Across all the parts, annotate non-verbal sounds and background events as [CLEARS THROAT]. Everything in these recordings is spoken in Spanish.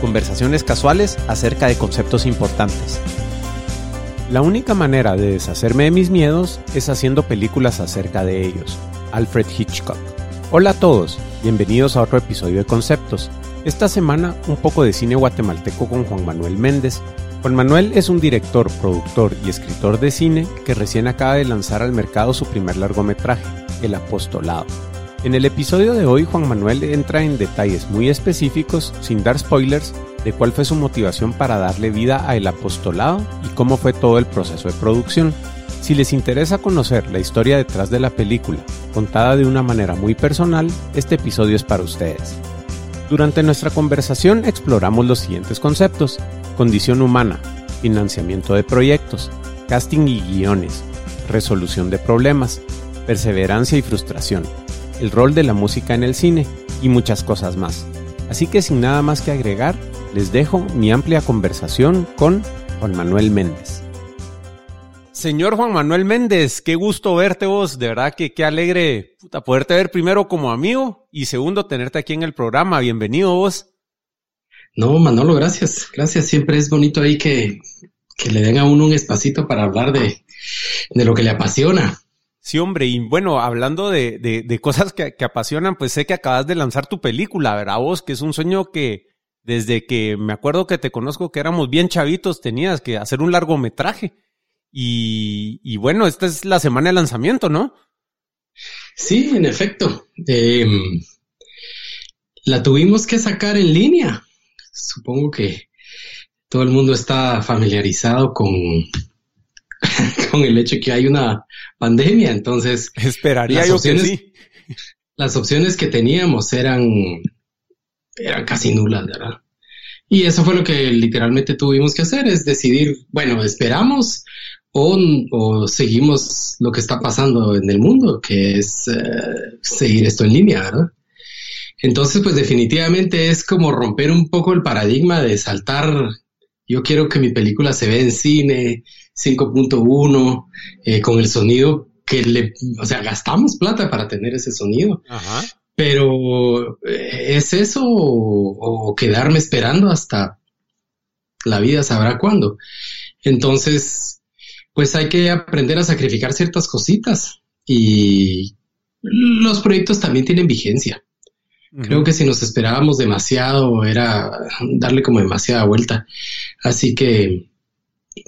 conversaciones casuales acerca de conceptos importantes. La única manera de deshacerme de mis miedos es haciendo películas acerca de ellos. Alfred Hitchcock. Hola a todos, bienvenidos a otro episodio de Conceptos. Esta semana un poco de cine guatemalteco con Juan Manuel Méndez. Juan Manuel es un director, productor y escritor de cine que recién acaba de lanzar al mercado su primer largometraje, El Apostolado en el episodio de hoy Juan Manuel entra en detalles muy específicos, sin dar spoilers, de cuál fue su motivación para darle vida a El Apostolado y cómo fue todo el proceso de producción. Si les interesa conocer la historia detrás de la película, contada de una manera muy personal, este episodio es para ustedes. Durante nuestra conversación exploramos los siguientes conceptos. Condición humana, financiamiento de proyectos, casting y guiones, resolución de problemas, perseverancia y frustración, el rol de la música en el cine y muchas cosas más. Así que sin nada más que agregar, les dejo mi amplia conversación con Juan Manuel Méndez. Señor Juan Manuel Méndez, qué gusto verte vos, de verdad que qué alegre puta, poderte ver primero como amigo y segundo tenerte aquí en el programa. Bienvenido vos. No, Manolo, gracias, gracias. Siempre es bonito ahí que, que le den a uno un espacito para hablar de, de lo que le apasiona. Sí, hombre, y bueno, hablando de, de, cosas que, apasionan, pues sé que acabas de lanzar tu película, ¿verdad? Vos, que es un sueño que desde que me acuerdo que te conozco que éramos bien chavitos, tenías que hacer un largometraje. Y, y bueno, esta es la semana de lanzamiento, ¿no? Sí, en efecto. Em, la tuvimos que sacar en línea. Supongo que todo el mundo está familiarizado con, [LAUGHS] con el hecho de que hay una pandemia. Entonces, esperaría yo que sí. Las opciones que teníamos eran, eran casi nulas, ¿verdad? Y eso fue lo que literalmente tuvimos que hacer, es decidir, bueno, esperamos o, o seguimos lo que está pasando en el mundo, que es eh, seguir esto en línea, ¿verdad? Entonces, pues definitivamente es como romper un poco el paradigma de saltar, yo quiero que mi película se vea en cine, 5.1, eh, con el sonido que le, o sea, gastamos plata para tener ese sonido. Pero eh, es eso o, quedarme esperando hasta la vida sabrá cuándo. Entonces, pues hay que aprender a sacrificar ciertas cositas y los proyectos también tienen vigencia. Creo que si nos esperábamos demasiado era darle como demasiada vuelta. Así que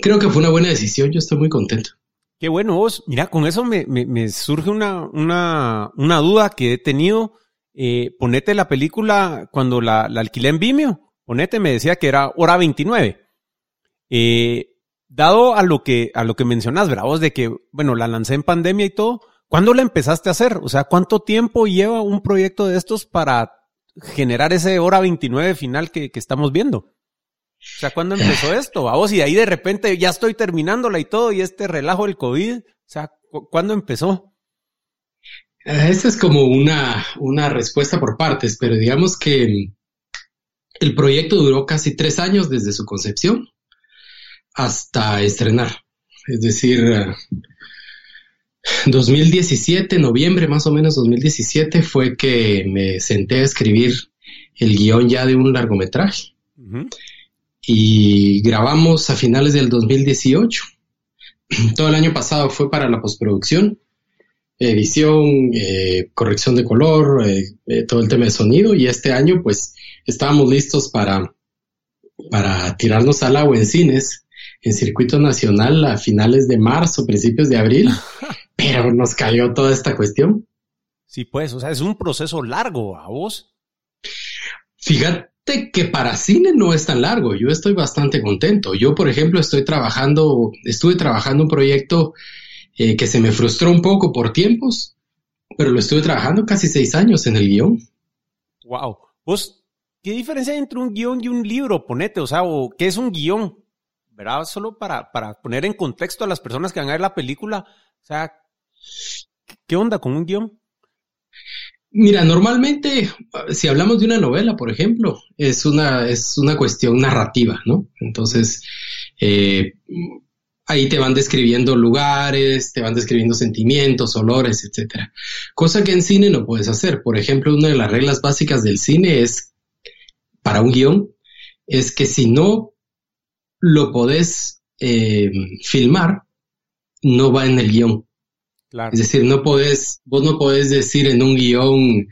creo que fue una buena decisión. Yo estoy muy contento. Qué bueno vos. Mira, con eso me, surge una, una, una, duda que he tenido. Eh, ponete la película cuando la, alquilé en Vimeo. Ponete, me decía que era hora 29. Eh, dado a lo que, a lo que mencionas, ¿verdad? de que, bueno, la lancé en pandemia y todo. ¿Cuándo la empezaste a hacer? O sea, ¿cuánto tiempo lleva un proyecto de estos para generar ese hora 29 final que estamos viendo? O sea, ¿cuándo empezó esto? Vamos, y ahí de repente ya estoy terminándola y todo, y este relajo del COVID, o sea, ¿cuándo empezó? Eh, esa es como una, una respuesta por partes, pero digamos que el proyecto duró casi tres años desde su concepción hasta estrenar. Es decir, 2017, noviembre más o menos 2017, fue que me senté a escribir el guion ya de un largometraje y grabamos a finales del 2018. [CLEARS THROAT] Todo el año pasado fue para la postproducción, edición, eh, corrección de color, eh, eh, todo el tema de sonido y este año pues estábamos listos para, para tirarnos al agua en cines, en circuito nacional a finales de marzo, principios de abril, [LAUGHS] pero nos cayó toda esta cuestión. Sí, pues, o sea, es un proceso largo a vos. Fíjate que para cine no es tan largo. Yo estoy bastante contento. Yo, por ejemplo, estoy trabajando, estuve trabajando un proyecto eh, que se me frustró un poco por tiempos, pero lo estuve trabajando casi seis años en el guion. Wow. Vos, ¿qué diferencia hay entre un guion y un libro? Ponete, o sea, ¿qué es un guion? ¿Verdad? Solo para, para poner en contexto a las personas que van a ver la película. O sea, ¿qué onda con un guion? Mira, normalmente, si hablamos de una novela, por ejemplo, es una, es una cuestión narrativa, ¿no? Entonces, eh, ahí te van describiendo lugares, te van describiendo sentimientos, olores, etcétera. Cosa que en cine no puedes hacer. Por ejemplo, una de las reglas básicas del cine es, para un guion, es que si no lo podés eh, filmar, no va en el guion. Es decir, no podés, vos no podés decir en un guion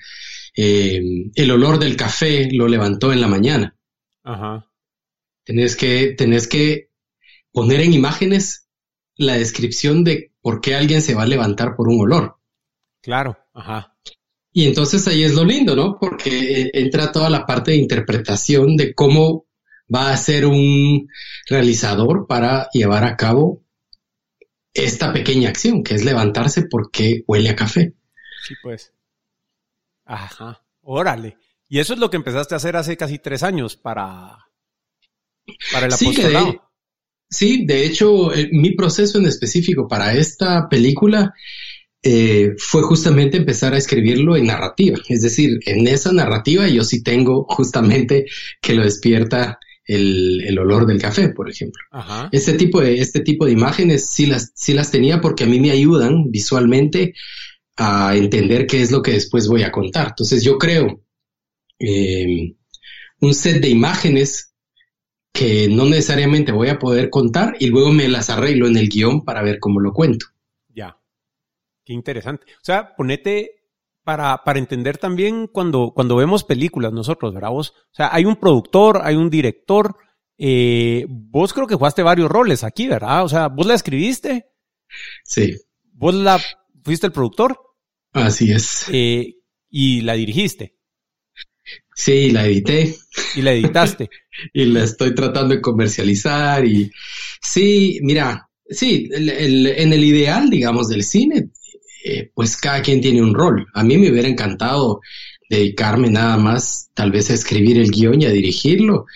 eh, el olor del café lo levantó en la mañana. Ajá. Tenés que, tenés que poner en imágenes la descripción de por qué alguien se va a levantar por un olor. Claro, ajá. Y entonces ahí es lo lindo, ¿no? Porque eh, entra toda la parte de interpretación de cómo va a ser un realizador para llevar a cabo esta pequeña acción, que es levantarse porque huele a café. Sí, pues. Ajá, órale. Y eso es lo que empezaste a hacer hace casi tres años para, para el apostolado. Sí, sí, de hecho, eh, mi proceso en específico para esta película eh, fue justamente empezar a escribirlo en narrativa. Es decir, en esa narrativa yo sí tengo justamente que lo despierta el, olor del café, por ejemplo. Este tipo de, este tipo de imágenes sí las, sí las tenía porque a mí me ayudan visualmente a entender qué es lo que después voy a contar. Entonces yo creo em, un set de imágenes que no necesariamente voy a poder contar y luego me las arreglo en el guion para ver cómo lo cuento. Ya. Qué interesante. O sea, ponete para, para entender también cuando, cuando vemos películas nosotros, ¿verdad? Vos, o sea, hay un productor, hay un director. Eh, vos creo que jugaste varios roles aquí, ¿verdad? O sea, vos la escribiste. Sí. Vos la fuiste el productor. Así es. Eh, y la dirigiste. Sí, la edité. Y la editaste. [LAUGHS] y la estoy tratando de comercializar y sí, mira, sí, en el ideal, digamos, del cine, eh, pues cada quien tiene un rol. A mí me hubiera encantado dedicarme nada más tal vez a escribir el guion y a dirigirlo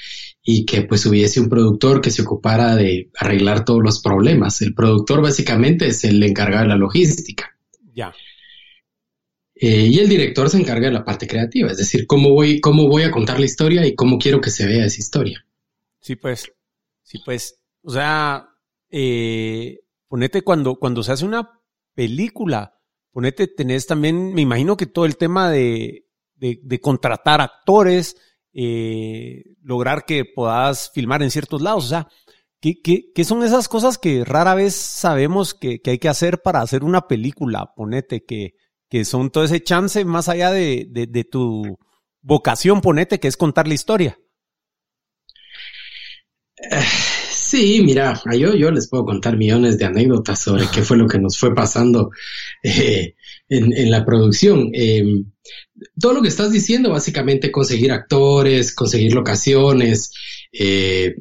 y que pues hubiese un productor que se ocupara de arreglar todos los problemas. El productor básicamente es el encargado de la logística. Ya. Eh, y el director se encarga de la parte creativa, es decir, cómo voy, cómo voy a contar la historia y cómo quiero que se vea esa historia. Sí, pues, sí, pues, o sea, eh, ponete cuando, cuando se hace una película, ponete, tenés también, me imagino que todo el tema de, de, contratar actores, eh, lograr que puedas filmar en ciertos lados, o sea, ¿qué, qué, son esas cosas que rara vez sabemos que, hay que hacer para hacer una película? Ponete, que, que son todo ese chance más allá de, de tu vocación, ponete, que es contar la historia. Sí, mira, yo, yo les puedo contar millones de anécdotas sobre qué fue lo que nos fue pasando eh, en, la producción. Em, todo lo que estás diciendo, básicamente conseguir actores, conseguir locaciones, eh,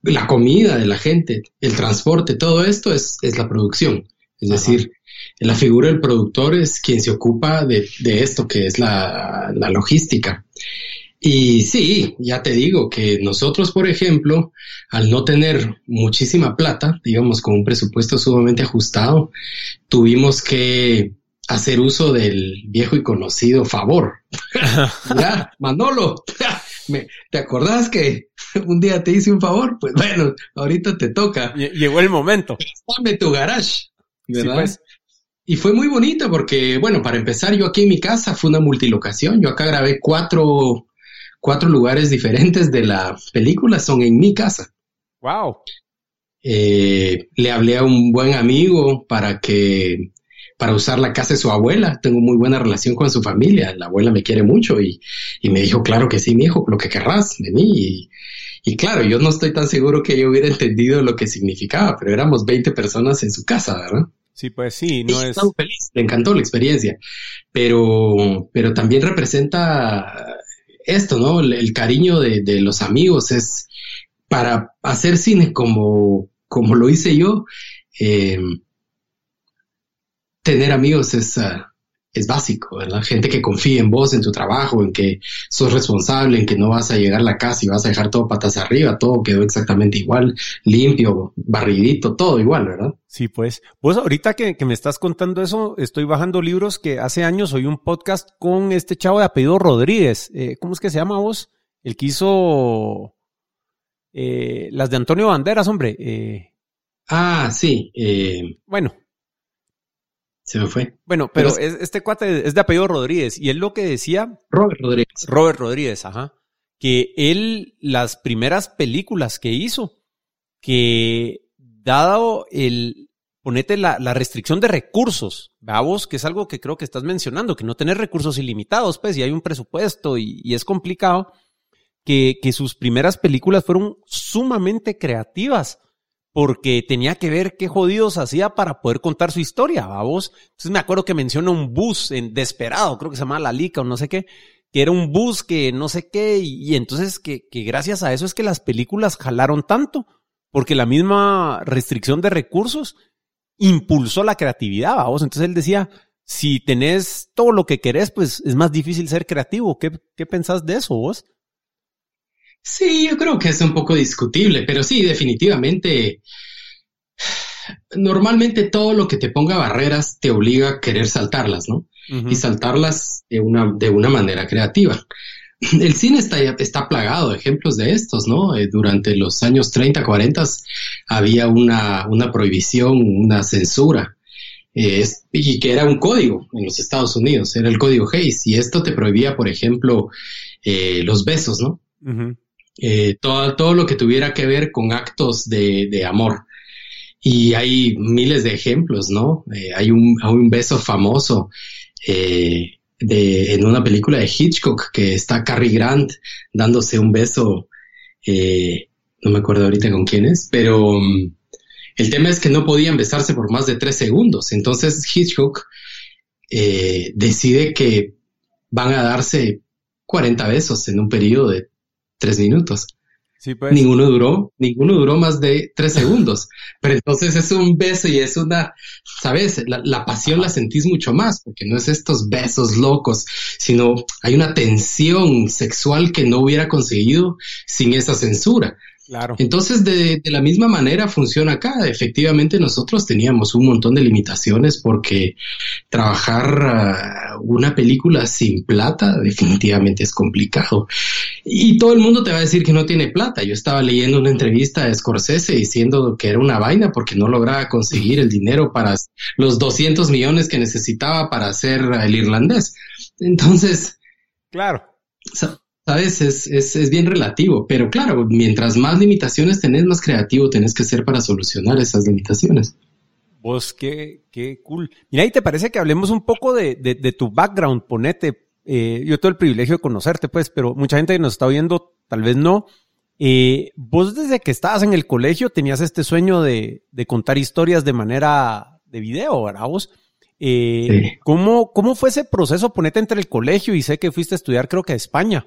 la comida de la gente, el transporte, todo esto es, la producción. Es decir, la figura del productor es quien se ocupa de, esto que es la, la logística. Y sí, ya te digo que nosotros, por ejemplo, al no tener muchísima plata, digamos, con un presupuesto sumamente ajustado, tuvimos que hacer uso del viejo y conocido favor. [LAUGHS] ya, Manolo, [LAUGHS] ¿te acordás que un día te hice un favor? Pues bueno, ahorita te toca. Llegó el momento. Dame tu garage, ¿verdad? Pues. Y fue muy bonito porque, bueno, para empezar, yo aquí en mi casa fue una multilocación. Yo acá grabé cuatro cuatro lugares diferentes de la película son en mi casa. Wow. Eh, le hablé a un buen amigo para que para usar la casa de su abuela. Tengo muy buena relación con su familia. La abuela me quiere mucho y, me dijo, claro que sí, mi hijo, lo que querrás de mí. Y, claro, yo no estoy tan seguro que yo hubiera entendido lo que significaba, pero éramos 20 personas en su casa, ¿verdad? Sí, pues sí, no es. feliz, le encantó la experiencia, pero, pero también representa esto, ¿no? El, cariño de, los amigos es para hacer cine como, como lo hice yo. Eh, tener amigos es, ah, es básico, ¿verdad? Gente que confía en vos, en tu trabajo, en que sos responsable, en que no vas a llegar a la casa y vas a dejar todo patas arriba, todo quedó exactamente igual, limpio, barridito, todo igual, ¿verdad? Sí, pues. Vos ahorita que, me estás contando eso, estoy bajando libros que hace años oí un podcast con este chavo de apellido Rodríguez. Eh, ¿Cómo es que se llama vos? El que hizo eh, las de Antonio Banderas, hombre. Eh, ah, sí. bueno, se me fue. Bueno, pero, este cuate es de apellido Rodríguez y él lo que decía. Robert Rodríguez. Robert Rodríguez, ajá. Que él, las primeras películas que hizo, que dado el, ponete la, restricción de recursos, vos, que es algo que creo que estás mencionando, que no tener recursos ilimitados, pues, y hay un presupuesto y, y es complicado, que, que sus primeras películas fueron sumamente creativas porque tenía que ver qué jodidos hacía para poder contar su historia, vos. Entonces me acuerdo que menciona un bus en Desperado, creo que se llama La Lica o no sé qué, que era un bus que no sé qué, y, entonces que, que, gracias a eso es que las películas jalaron tanto, porque la misma restricción de recursos impulsó la creatividad, vos. Entonces él decía, si tenés todo lo que querés, pues es más difícil ser creativo. ¿Qué, qué pensás de eso vos? Sí, yo creo que es un poco discutible, pero sí, definitivamente. Normalmente todo lo que te ponga barreras te obliga a querer saltarlas, ¿no? Y saltarlas de una, de una manera creativa. El cine está, está plagado de ejemplos de estos, ¿no? Eh, durante los años 30, 40 había una, una prohibición, una censura, eh, y que era un código en los Estados Unidos, era el código Hayes, y esto te prohibía, por ejemplo, eh, los besos, ¿no? Eh, todo, todo lo que tuviera que ver con actos de, amor. Y hay miles de ejemplos, ¿no? Eh, hay, un, un, beso famoso eh, de, en una película de Hitchcock que está Cary Grant dándose un beso, eh, no me acuerdo ahorita con quién es, pero um, el tema es que no podían besarse por más de tres segundos. Entonces Hitchcock decide que van a darse 40 besos en un periodo de tres minutos. Sí, pues. Ninguno duró, ninguno duró más de tres segundos. Pero entonces es un beso y es una, sabes, la, pasión la sentís mucho más, porque no es estos besos locos, sino hay una tensión sexual que no hubiera conseguido sin esa censura. Claro. Entonces, de, la misma manera funciona acá. Efectivamente, nosotros teníamos un montón de limitaciones porque trabajar ah, una película sin plata definitivamente es complicado. Y todo el mundo te va a decir que no tiene plata. Yo estaba leyendo una entrevista de Scorsese diciendo que era una vaina porque no lograba conseguir el dinero para los 200 millones que necesitaba para hacer el irlandés. Entonces, claro. ¿Sabes? Es, es, es, bien relativo, pero claro, mientras más limitaciones tenés, más creativo tenés que ser para solucionar esas limitaciones. Vos, qué, qué cool. Mira, ¿y te parece que hablemos un poco de, de, de tu background? Ponete, eh, yo tengo el privilegio de conocerte, pues, pero mucha gente que nos está viendo, tal vez no. Eh, vos desde que estabas en el colegio tenías este sueño de, de contar historias de manera de video, ¿verdad vos? Eh, ¿cómo, ¿Cómo fue ese proceso? Ponete entre el colegio y sé que fuiste a estudiar creo que a España.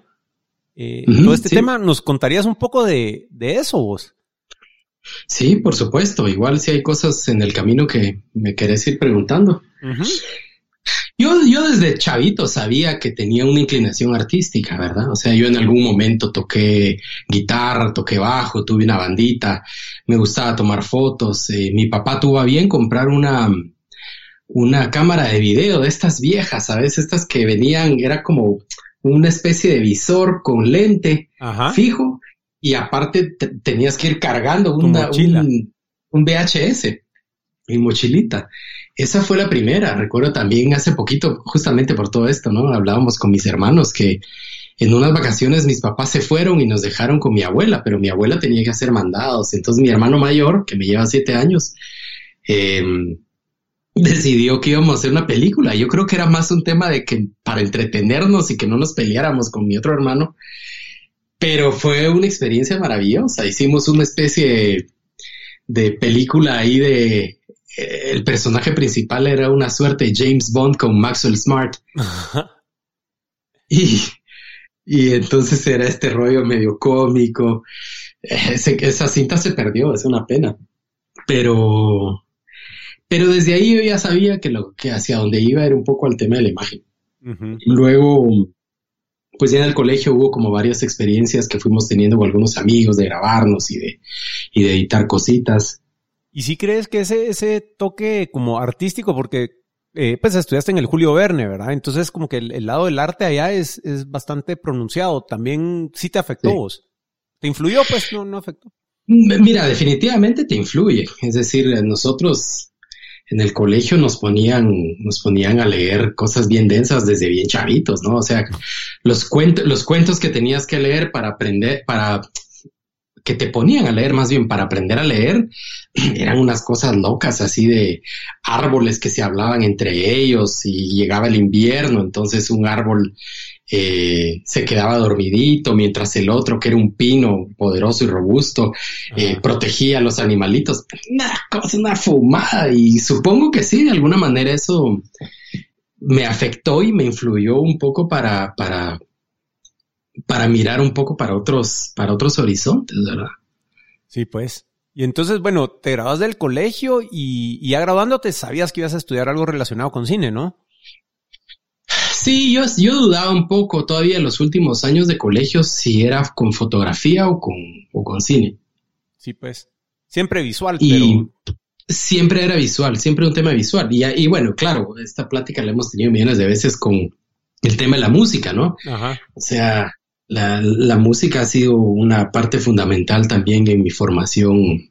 Eh, todo este tema, ¿nos contarías un poco de, eso vos? Sí, por supuesto. Igual si hay cosas en el camino que me querés ir preguntando. Yo, yo desde chavito sabía que tenía una inclinación artística, ¿verdad? O sea, yo en algún momento toqué guitarra, toqué bajo, tuve una bandita, me gustaba tomar fotos. Eh, mi papá tuvo a bien comprar una, una cámara de video de estas viejas, ¿sabes? Estas que venían, era como una especie de visor con lente fijo y aparte tenías que ir cargando una, un, un, VHS, mi mochilita. Esa fue la primera. Recuerdo también hace poquito, justamente por todo esto, ¿no? Hablábamos con mis hermanos que en unas vacaciones mis papás se fueron y nos dejaron con mi abuela, pero mi abuela tenía que hacer mandados. Entonces mi hermano mayor, que me lleva siete años, eh, [LAUGHS] decidió que íbamos a hacer una película. Yo creo que era más un tema de que para entretenernos y que no nos peleáramos con mi otro hermano. Pero fue una experiencia maravillosa. Hicimos una especie de, película ahí de eh, el personaje principal era una suerte de James Bond con Maxwell Smart. y, y entonces era este rollo medio cómico. esa cinta se perdió, es una pena. Pero Pero desde ahí yo ya sabía que lo que hacia donde iba era un poco al tema de la imagen. Luego, pues ya en el colegio hubo como varias experiencias que fuimos teniendo con algunos amigos de grabarnos y de, y de editar cositas. ¿Y si crees que ese, ese toque como artístico, porque eh, pues estudiaste en el Julio Verne, ¿verdad? Entonces como que el, lado del arte allá es, es, bastante pronunciado. También sí te afectó vos. ¿Te influyó? Pues no, no afectó. Mira, definitivamente te influye. Es decir, nosotros en el colegio nos ponían, nos ponían a leer cosas bien densas desde bien chavitos, ¿no? O sea, los cuentos, los cuentos que tenías que leer para aprender, para que te ponían a leer más bien para aprender a leer, [CLEARS THROAT] eran unas cosas locas, así de árboles que se hablaban entre ellos y llegaba el invierno, entonces un árbol eh, se quedaba dormidito, mientras el otro, que era un pino poderoso y robusto, eh, protegía a los animalitos. Una cosa, una fumada. Y supongo que sí, de alguna manera eso me afectó y me influyó un poco para, para, para mirar un poco para otros, para otros horizontes, ¿verdad? Sí, pues. Y entonces, bueno, te grabas del colegio y, y ya graduándote sabías que ibas a estudiar algo relacionado con cine, ¿no? Sí, yo, yo dudaba un poco todavía en los últimos años de colegio si era con fotografía o con, o con cine. Sí, pues. Siempre visual, y Siempre era visual, siempre un tema visual. Y, y bueno, claro, esta plática la hemos tenido millones de veces con el tema de la música, ¿no? Ajá. O sea, la, la, música ha sido una parte fundamental también en mi formación eh,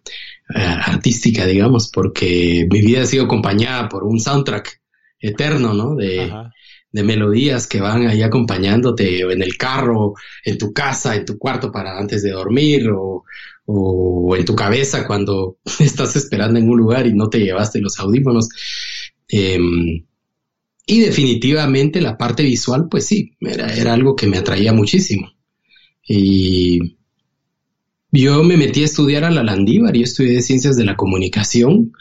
artística, digamos, porque mi vida ha sido acompañada por un soundtrack eterno, ¿no? De, de melodías que van ahí acompañándote en el carro, en tu casa, en tu cuarto para antes de dormir o, o en tu cabeza cuando [LAUGHS] estás esperando en un lugar y no te llevaste los audífonos. Em, y definitivamente la parte visual, pues sí, era, era algo que me atraía muchísimo. Y yo me metí a estudiar a la Landívar, yo estudié ciencias de la comunicación.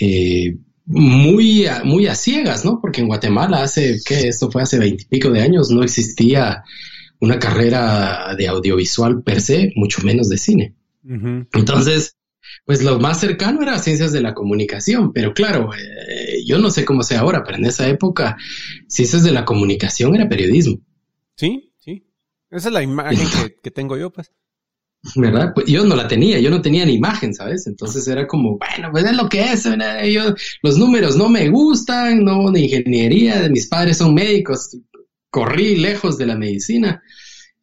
Eh, muy, a, muy a ciegas, ¿no? Porque en Guatemala hace, que esto fue hace veintipico de años, no existía una carrera de audiovisual per se, mucho menos de cine. Entonces, pues lo más cercano era ciencias de la comunicación, pero claro, eh, yo no sé cómo sea ahora, pero en esa época, ciencias de la comunicación era periodismo. Sí, sí. Esa es la imagen [LAUGHS] que, que tengo yo, pues. ¿Verdad? Pues yo no la tenía, yo no tenía ni imagen, ¿sabes? Entonces era como, bueno, pues es lo que es, yo, los números no me gustan, no de ingeniería, mis padres son médicos, corrí lejos de la medicina.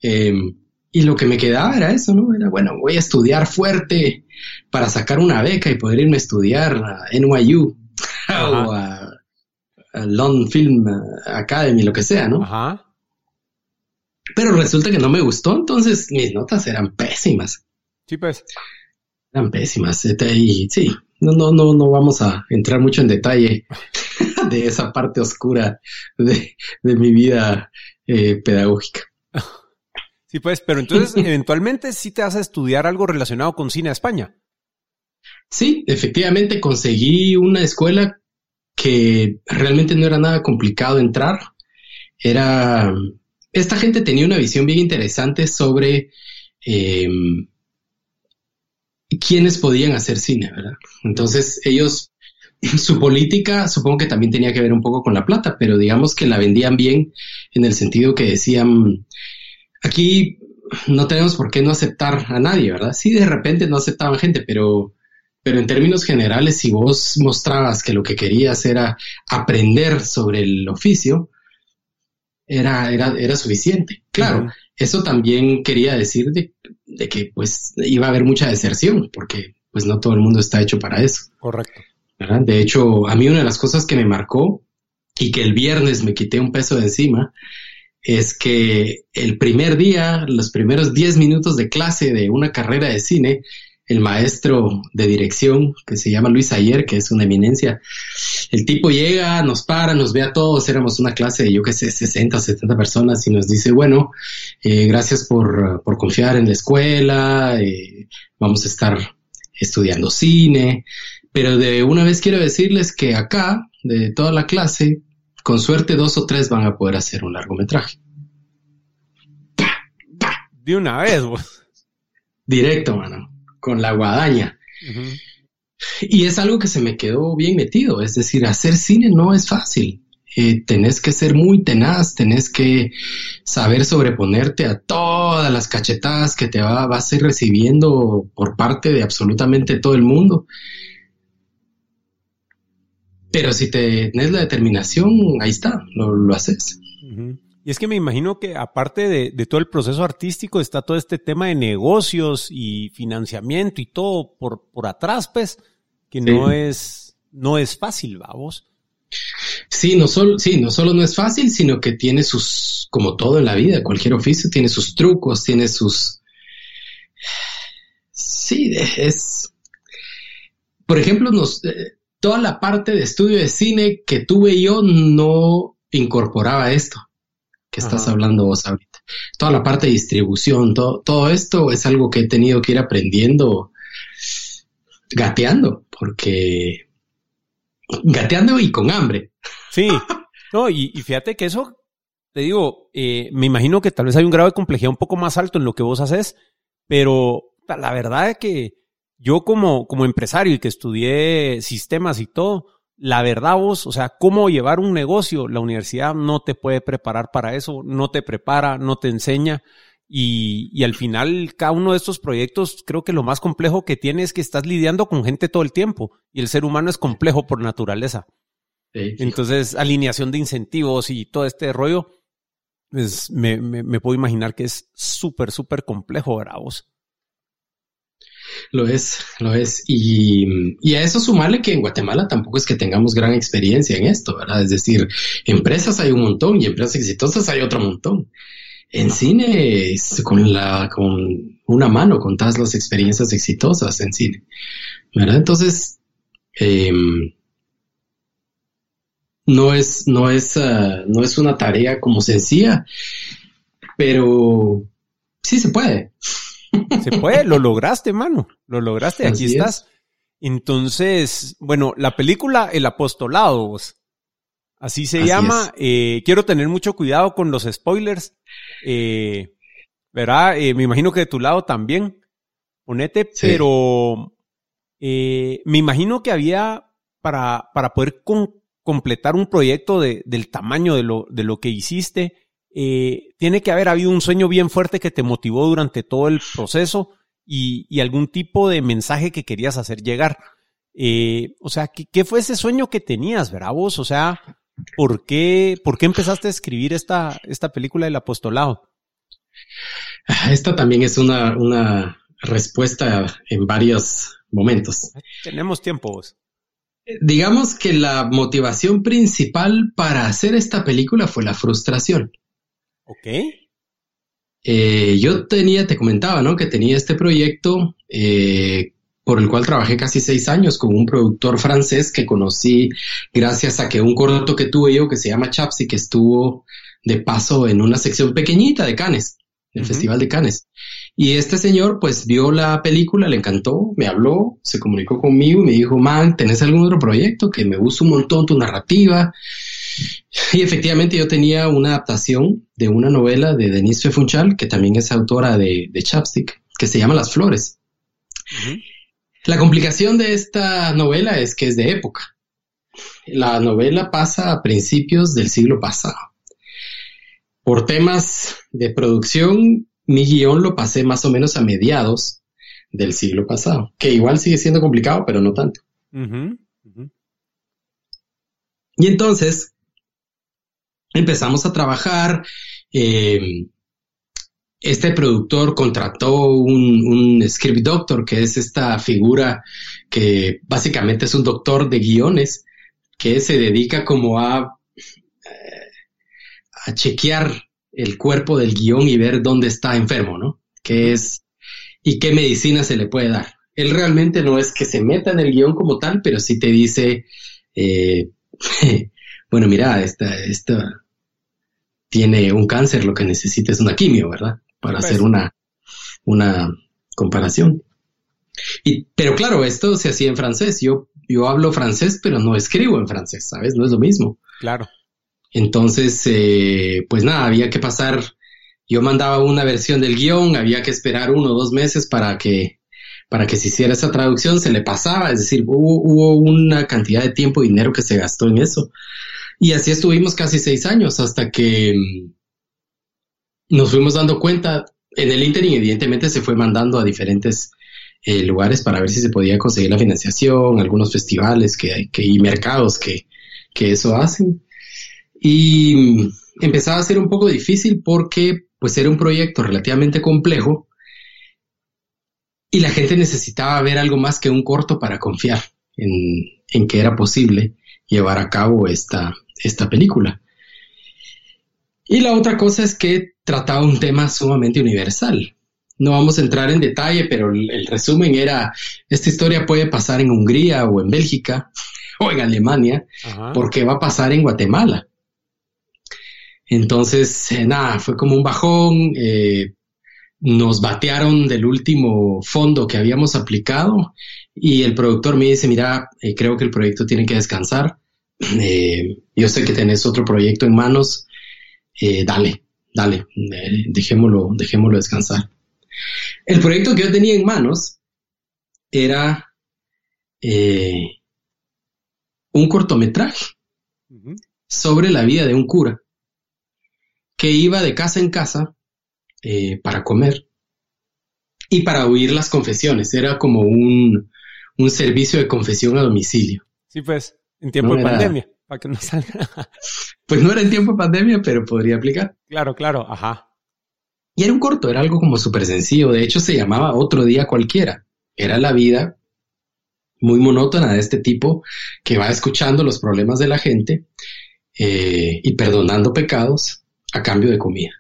Em, y lo que me quedaba era eso, ¿no? Era, bueno, voy a estudiar fuerte para sacar una beca y poder irme a estudiar a NYU [LAUGHS] o a, a London Film Academy, lo que sea, ¿no? Ajá. Pero resulta que no me gustó, entonces mis notas eran pésimas. Sí, pues. Eran pésimas. Este, y sí, no, no, no, no vamos a entrar mucho en detalle [LAUGHS] de esa parte oscura de, mi vida eh, pedagógica. Sí, pues, pero entonces [LAUGHS] eventualmente sí te vas a estudiar algo relacionado con cine a España. Sí, efectivamente conseguí una escuela que realmente no era nada complicado entrar. Era esta gente tenía una visión bien interesante sobre eh, quiénes podían hacer cine, ¿verdad? Entonces ellos, su política supongo que también tenía que ver un poco con la plata, pero digamos que la vendían bien en el sentido que decían, aquí no tenemos por qué no aceptar a nadie, ¿verdad? Sí, de repente no aceptaban gente, pero, pero en términos generales, si vos mostrabas que lo que querías era aprender sobre el oficio, era, era, era suficiente. Claro, eso también quería decir de, que pues iba a haber mucha deserción, porque pues no todo el mundo está hecho para eso. Correcto. De hecho, a mí una de las cosas que me marcó y que el viernes me quité un peso de encima es que el primer día, los primeros 10 minutos de clase de una carrera de cine, el maestro de dirección que se llama Luis Ayer, que es una eminencia. El tipo llega, nos para, nos ve a todos, éramos una clase de yo qué sé, 60 o 70 personas y nos dice, bueno, eh, gracias por, por, confiar en la escuela, eh, vamos a estar estudiando cine, pero de una vez quiero decirles que acá, de toda la clase, con suerte dos o tres van a poder hacer un largometraje. De una vez, vos. Directo, mano con la guadaña. y es algo que se me quedó bien metido, es decir, hacer cine no es fácil. Eh, tenés que ser muy tenaz, tenés que saber sobreponerte a todas las cachetadas que te va, vas a ir recibiendo por parte de absolutamente todo el mundo. Pero si tenés la determinación, ahí está, lo, haces. Y es que me imagino que aparte de, todo el proceso artístico está todo este tema de negocios y financiamiento y todo por, por atrás, pues, que no es, no es fácil, vamos. Sí, no solo, sí, no solo no es fácil, sino que tiene sus, como todo en la vida, cualquier oficio tiene sus trucos, tiene sus, sí, es, por ejemplo, nos, eh, toda la parte de estudio de cine que tuve yo no incorporaba esto que estás hablando vos ahorita. Toda la parte de distribución, todo, todo esto es algo que he tenido que ir aprendiendo gateando, porque gateando y con hambre. Sí, [LAUGHS] no, y, fíjate que eso, te digo, eh, me imagino que tal vez hay un grado de complejidad un poco más alto en lo que vos haces, pero la verdad es que yo como, como empresario y que estudié sistemas y todo, la verdad vos, o sea, cómo llevar un negocio, la universidad no te puede preparar para eso, no te prepara, no te enseña. Y, y, al final, cada uno de estos proyectos, creo que lo más complejo que tiene es que estás lidiando con gente todo el tiempo y el ser humano es complejo por naturaleza. Entonces, alineación de incentivos y todo este rollo, pues me, me, me puedo imaginar que es súper, súper complejo, ¿verdad vos? Lo es, lo es. Y, a eso sumarle que en Guatemala tampoco es que tengamos gran experiencia en esto, ¿verdad? Es decir, empresas hay un montón y empresas exitosas hay otro montón. En cine, con la, con una mano contás las experiencias exitosas en cine, ¿verdad? Entonces, em, no es, no es, ah, no es una tarea como sencilla, pero sí se puede. Se puede, lo lograste, mano. Lo lograste, aquí estás. Entonces, bueno, la película El Apostolado, así se llama. Eh, quiero tener mucho cuidado con los spoilers. Eh, ¿Verdad? Eh, me imagino que de tu lado también. Ponete, pero eh, me imagino que había para, para poder completar un proyecto de, del tamaño de lo, de lo que hiciste eh, tiene que haber habido un sueño bien fuerte que te motivó durante todo el proceso y, algún tipo de mensaje que querías hacer llegar. Eh, o sea, ¿qué, fue ese sueño que tenías, verdad vos? O sea, ¿por qué, por qué empezaste a escribir esta, esta película del apostolado? Ah, esta también es una, una respuesta en varios momentos. Tenemos tiempo vos. Digamos que la motivación principal para hacer esta película fue la frustración. Ok. Eh, yo tenía, te comentaba, ¿no? Que tenía este proyecto eh, por el cual trabajé casi seis años con un productor francés que conocí gracias a que un corto que tuve yo que se llama Chapsy, que estuvo de paso en una sección pequeñita de Cannes, el Festival de Cannes. Y este señor pues vio la película, le encantó, me habló, se comunicó conmigo y me dijo, man, ¿tenés algún otro proyecto que me gusta un montón tu narrativa? Y efectivamente yo tenía una adaptación de una novela de Denise Funchal, que también es autora de, Chapstick, que se llama Las Flores. La complicación de esta novela es que es de época. La novela pasa a principios del siglo pasado. Por temas de producción, mi guion lo pasé más o menos a mediados del siglo pasado, que igual sigue siendo complicado, pero no tanto. Y entonces, empezamos a trabajar. Eh, este productor contrató un, script doctor, que es esta figura que básicamente es un doctor de guiones, que se dedica como a, eh, a chequear el cuerpo del guion y ver dónde está enfermo, ¿no? ¿Qué es y qué medicina se le puede dar? Él realmente no es que se meta en el guion como tal, pero sí te dice, eh, [LAUGHS] bueno, mira, esta, esta, tiene un cáncer, lo que necesita es una quimio, ¿verdad? Para hacer pues. una, una comparación. Y, pero claro, esto se hacía en francés. Yo, yo hablo francés, pero no escribo en francés, ¿sabes? No es lo mismo. Claro. Entonces, eh, pues nada, había que pasar. Yo mandaba una versión del guion, había que esperar uno o dos meses para que, para que se hiciera esa traducción, se le pasaba, es decir, hubo, hubo una cantidad de tiempo y dinero que se gastó en eso. Y así estuvimos casi seis años hasta que mm, nos fuimos dando cuenta. En el interim, evidentemente, se fue mandando a diferentes eh, lugares para ver si se podía conseguir la financiación, algunos festivales que, que y mercados que, que eso hacen. Y mm, empezaba a ser un poco difícil porque pues era un proyecto relativamente complejo y la gente necesitaba ver algo más que un corto para confiar en, en que era posible llevar a cabo esta, esta película. Y la otra cosa es que trataba un tema sumamente universal. No vamos a entrar en detalle, pero el, resumen era, esta historia puede pasar en Hungría o en Bélgica [LAUGHS] o en Alemania, porque va a pasar en Guatemala. Entonces, eh, nada, fue como un bajón, eh, nos batearon del último fondo que habíamos aplicado y el productor me dice, mira, eh, creo que el proyecto tiene que descansar. Eh, yo sé que tenés otro proyecto en manos, eh, dale, dale, dejémoslo, dejémoslo descansar. El proyecto que yo tenía en manos era un cortometraje sobre la vida de un cura que iba de casa en casa eh, para comer y para oír las confesiones. Era como un, un servicio de confesión a domicilio. Sí, pues, en tiempo de pandemia, para que no [LAUGHS] salga. pues no era en tiempo de pandemia, pero podría aplicar. Claro, claro, ajá. Y era un corto, era algo como súper sencillo. De hecho, se llamaba Otro Día Cualquiera. Era la vida muy monótona de este tipo que va escuchando los problemas de la gente eh, y perdonando pecados a cambio de comida.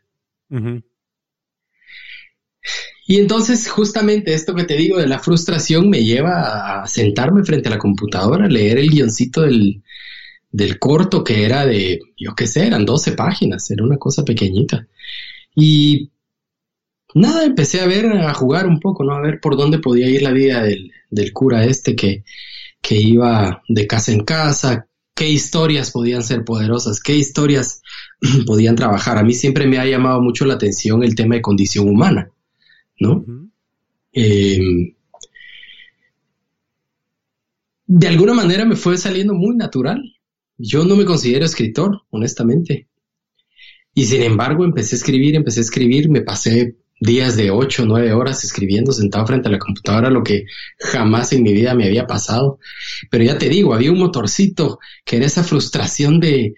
Y entonces justamente esto que te digo de la frustración me lleva a sentarme frente a la computadora, a leer el guioncito del, del corto que era de, yo qué sé, eran 12 páginas, era una cosa pequeñita. Y nada, empecé a ver, a jugar un poco, ¿no? A ver por dónde podía ir la vida del, del cura este que, que iba de casa en casa, qué historias podían ser poderosas, qué historias [CLEARS THROAT] podían trabajar. A mí siempre me ha llamado mucho la atención el tema de condición humana. ¿No? Em, de alguna manera me fue saliendo muy natural. Yo no me considero escritor, honestamente. Y sin embargo empecé a escribir, empecé a escribir, me pasé días de ocho, nueve horas escribiendo sentado frente a la computadora, lo que jamás en mi vida me había pasado. Pero ya te digo, había un motorcito que era esa frustración de,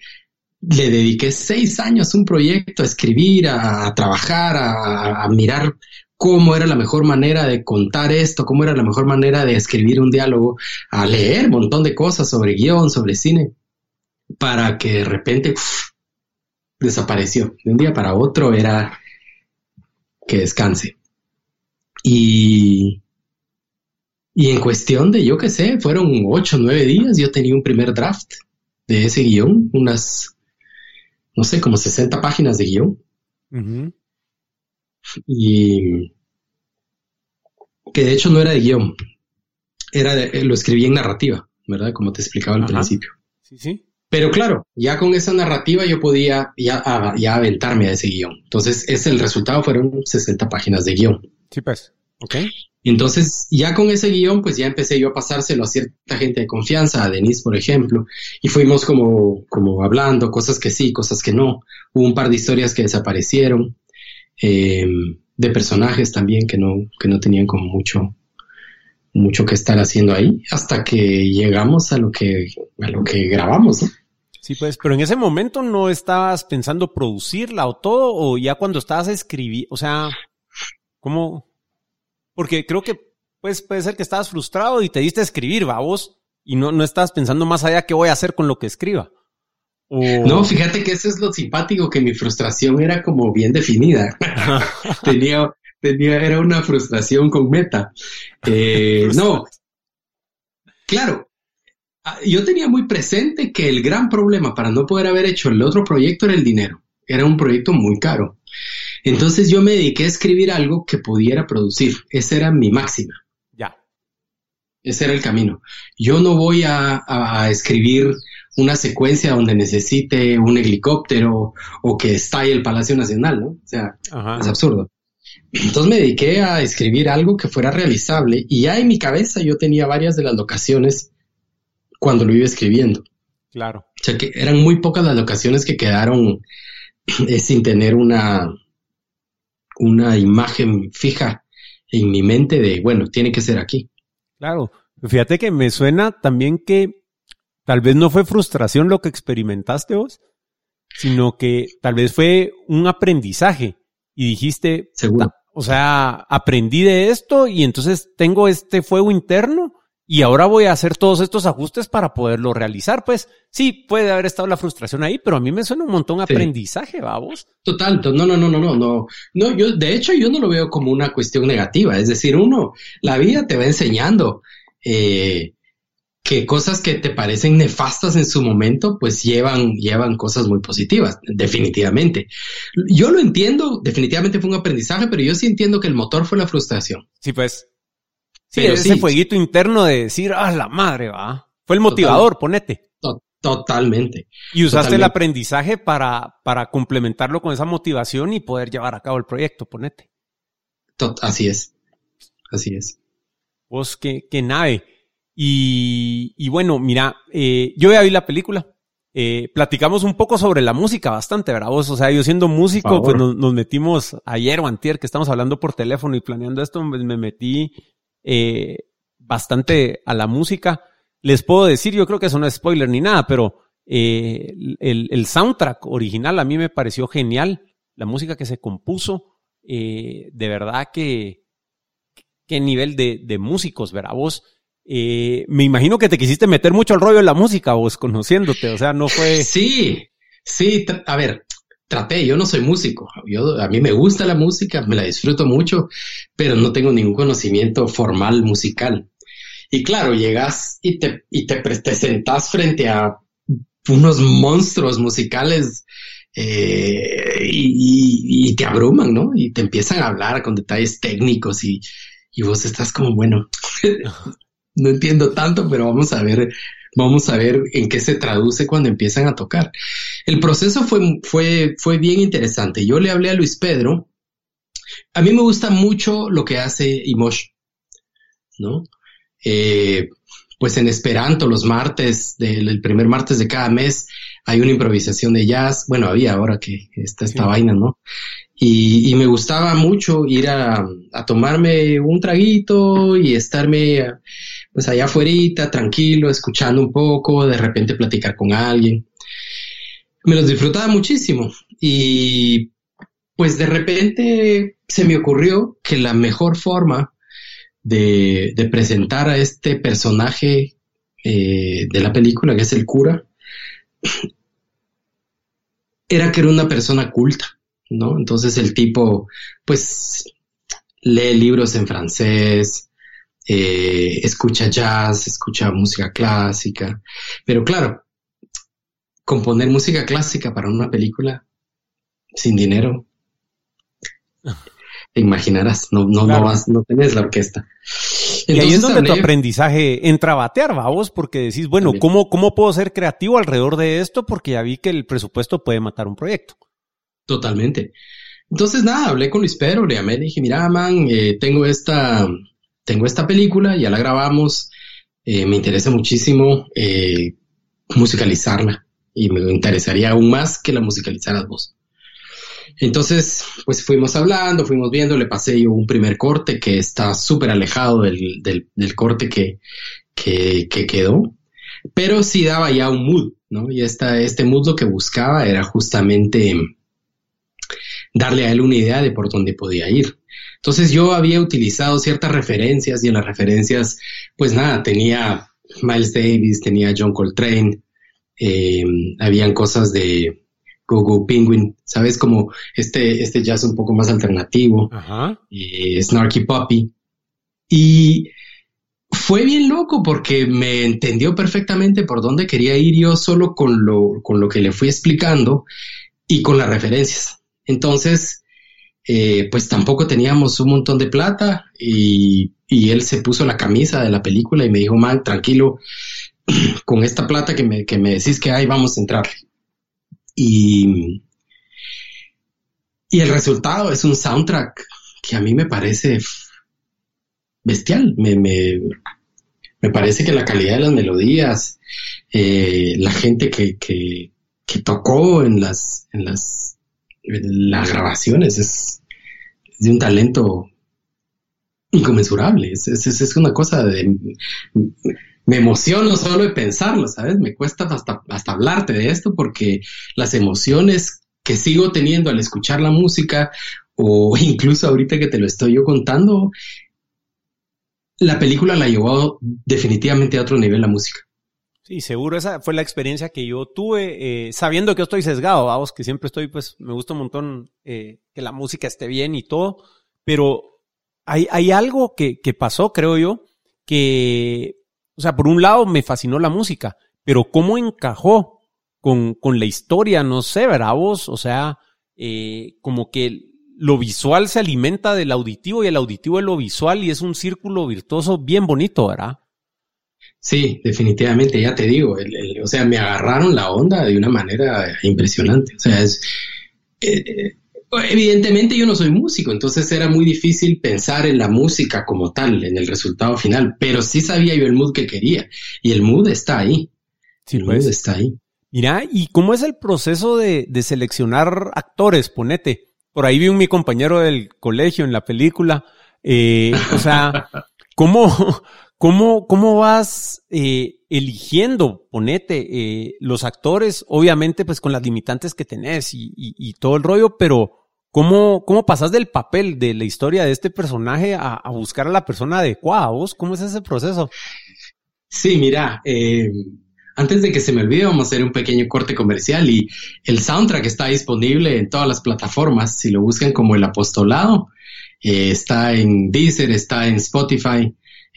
le dediqué seis años a un proyecto, a escribir, a, trabajar, a, mirar cómo era la mejor manera de contar esto, cómo era la mejor manera de escribir un diálogo, a leer un montón de cosas sobre guion, sobre cine, para que de repente desapareció. De un día para otro era que descanse. Y, y en cuestión de, yo qué sé, fueron ocho, nueve días, yo tenía un primer draft de ese guion, unas, no sé, como 60 páginas de guion. Y que de hecho no era de guion, era de, lo escribí en narrativa, ¿verdad? Como te explicaba al principio. Sí, sí. Pero claro, ya con esa narrativa yo podía ya, ya aventarme a ese guion. Entonces, ese el resultado fueron 60 páginas de guion. Sí, pues. Ok. Entonces, ya con ese guion, pues ya empecé yo a pasárselo a cierta gente de confianza, a Denise, por ejemplo, y fuimos como, como hablando, cosas que sí, cosas que no. Hubo un par de historias que desaparecieron. Em, de personajes también que no, que no tenían como mucho, mucho que estar haciendo ahí, hasta que llegamos a lo que, a lo que grabamos, Sí, pues, pero en ese momento no estabas pensando producirla o todo, o ya cuando estabas escribiendo, o sea, ¿cómo? Porque creo que pues, puede ser que estabas frustrado y te diste a escribir, va vos, y no, no estabas pensando más allá qué voy a hacer con lo que escriba. No, fíjate que eso es lo simpático, que mi frustración era como bien definida. [LAUGHS] tenía, tenía, era una frustración con meta. Eh, no, claro, ah, yo tenía muy presente que el gran problema para no poder haber hecho el otro proyecto era el dinero. Era un proyecto muy caro. Entonces yo me dediqué a escribir algo que pudiera producir. Esa era mi máxima. Ya. Ese era el camino. Yo no voy a, a escribir una secuencia donde necesite un helicóptero o que estalle el Palacio Nacional, ¿no? O sea, es absurdo. Entonces me dediqué a escribir algo que fuera realizable y ya en mi cabeza yo tenía varias de las locaciones cuando lo iba escribiendo. Claro. O sea que eran muy pocas las locaciones que quedaron eh, sin tener una, una imagen fija en mi mente de, bueno, tiene que ser aquí. Claro. Fíjate que me suena también que tal vez no fue frustración lo que experimentaste vos, sino que tal vez fue un aprendizaje y dijiste, Seguro. o sea, aprendí de esto y entonces tengo este fuego interno y ahora voy a hacer todos estos ajustes para poderlo realizar. Pues sí, puede haber estado la frustración ahí, pero a mí me suena un montón aprendizaje, vamos. Total, no, no, no, no, no, no, no, yo, de hecho, yo no lo veo como una cuestión negativa. Es decir, uno, la vida te va enseñando eh, que cosas que te parecen nefastas en su momento, pues llevan, llevan cosas muy positivas, definitivamente. Yo lo entiendo, definitivamente fue un aprendizaje, pero yo sí entiendo que el motor fue la frustración. Sí, pues. Sí, Pero ese sí, fueguito interno de decir, ah, la madre, va. Fue el motivador, total, ponete. To totalmente. Y usaste totalmente. el aprendizaje para, para complementarlo con esa motivación y poder llevar a cabo el proyecto, ponete. Tot así es. Así es. Vos, qué, qué nave. Y, y, bueno, mira, eh, yo ya vi la película. Eh, platicamos un poco sobre la música bastante, ¿verdad? Vos, o sea, yo siendo músico, pues nos, nos, metimos ayer o antier que estamos hablando por teléfono y planeando esto, pues me metí eh, bastante a la música. Les puedo decir, yo creo que eso no es spoiler ni nada, pero eh, el, el, soundtrack original a mí me pareció genial. La música que se compuso, de verdad que qué nivel de, de músicos, ¿verdad? Vos, eh, me imagino que te quisiste meter mucho al rollo de la música, vos conociéndote, o sea, no fue. Sí, sí, a ver, traté, yo no soy músico, yo, a mí me gusta la música, me la disfruto mucho, pero no tengo ningún conocimiento formal musical. Y claro, llegas y te, y te, te sentás frente a unos monstruos musicales eh, y, y, te abruman, ¿no? Y te empiezan a hablar con detalles técnicos y, y vos estás como, bueno, [LAUGHS] no entiendo tanto, pero vamos a ver Vamos a ver en qué se traduce cuando empiezan a tocar. El proceso fue, fue, fue bien interesante. Yo le hablé a Luis Pedro. A mí me gusta mucho lo que hace Imosh, ¿no? Eh, pues en Esperanto, los martes, del el primer martes de cada mes, hay una improvisación de jazz. Bueno, había ahora que está esta sí. vaina, ¿no? Y, y, me gustaba mucho ir a, a, tomarme un traguito y estarme pues allá afuera, tranquilo, escuchando un poco, de repente platicar con alguien. Me los disfrutaba muchísimo y pues de repente se me ocurrió que la mejor forma de, de presentar a este personaje eh, de la película, que es el cura, era que era una persona culta, ¿no? Entonces el tipo, pues, lee libros en francés, eh, escucha jazz, escucha música clásica, pero claro, componer música clásica para una película sin dinero, te imaginarás, no, no, claro. no vas, no tenés la orquesta. Entonces, y ahí es donde hablé, tu aprendizaje entra a batear, vamos, porque decís, bueno, ¿cómo, ¿cómo puedo ser creativo alrededor de esto? Porque ya vi que el presupuesto puede matar un proyecto. Totalmente. Entonces, nada, hablé con Luis Pedro, le llamé, le dije, mira, man, eh, tengo esta, tengo esta película, ya la grabamos, eh, me interesa muchísimo eh, musicalizarla y me interesaría aún más que la musicalizaras vos. Entonces, pues fuimos hablando, fuimos viendo, le pasé yo un primer corte que está súper alejado del, corte que, que, que, quedó, pero sí daba ya un mood, ¿no? Y esta, este mood lo que buscaba era justamente darle a él una idea de por dónde podía ir. Entonces yo había utilizado ciertas referencias y en las referencias, pues nada, tenía Miles Davis, tenía John Coltrane, eh, habían cosas de Go Go Penguin, ¿sabes? Como este, este jazz un poco más alternativo, Ajá. Eh, Snarky Puppy. Y fue bien loco porque me entendió perfectamente por dónde quería ir yo solo con lo, con lo que le fui explicando y con las referencias. Entonces, eh, pues tampoco teníamos un montón de plata y, y, él se puso la camisa de la película y me dijo, man, tranquilo, [CLEARS THROAT] con esta plata que me, que me decís que hay, vamos a entrarle. Y, y el resultado es un soundtrack que a mí me parece bestial. Me, me, me parece que la calidad de las melodías, eh, la gente que, que, que, tocó en las, en las, las grabaciones es, de un talento inconmensurable. Es, es, es, una cosa de... Me emociono solo de pensarlo, ¿sabes? Me cuesta hasta, hasta hablarte de esto porque las emociones que sigo teniendo al escuchar la música o [LAUGHS] incluso ahorita que te lo estoy yo contando, la película la llevó definitivamente a otro nivel la música. Sí, seguro esa fue la experiencia que yo tuve, eh, sabiendo que yo estoy sesgado, vamos, que siempre estoy, pues, me gusta un montón eh, que la música esté bien y todo, pero hay, hay algo que, que pasó, creo yo, que, o sea, por un lado me fascinó la música, pero cómo encajó con, con la historia, no sé, ¿verdad vos? O sea, eh, como que lo visual se alimenta del auditivo y el auditivo de lo visual y es un círculo virtuoso bien bonito, ¿verdad? Sí, definitivamente, ya te digo, o sea, me agarraron la onda de una manera impresionante. O sea, es, eh, evidentemente yo no soy músico, entonces era muy difícil pensar en la música como tal, en el resultado final, pero sí sabía yo el mood que quería y el mood está ahí. Sí, el mood pues. está ahí. Mira, ¿y cómo es el proceso de, de seleccionar actores? Ponete por ahí vi un mi compañero del colegio en la película. Eh, o sea, [LAUGHS] ¿cómo, cómo, cómo vas eh, eligiendo, ponete, eh, los actores? Obviamente, pues con las limitantes que tenés y, todo el rollo, pero ¿cómo, cómo pasas del papel de la historia de este personaje a, a buscar a la persona adecuada? ¿Vos cómo es ese proceso? Sí, mira, eh, antes de que se me olvide, vamos a hacer un pequeño corte comercial y el soundtrack está disponible en todas las plataformas. Si lo buscan como El Apostolado, eh, está en Deezer, está en Spotify,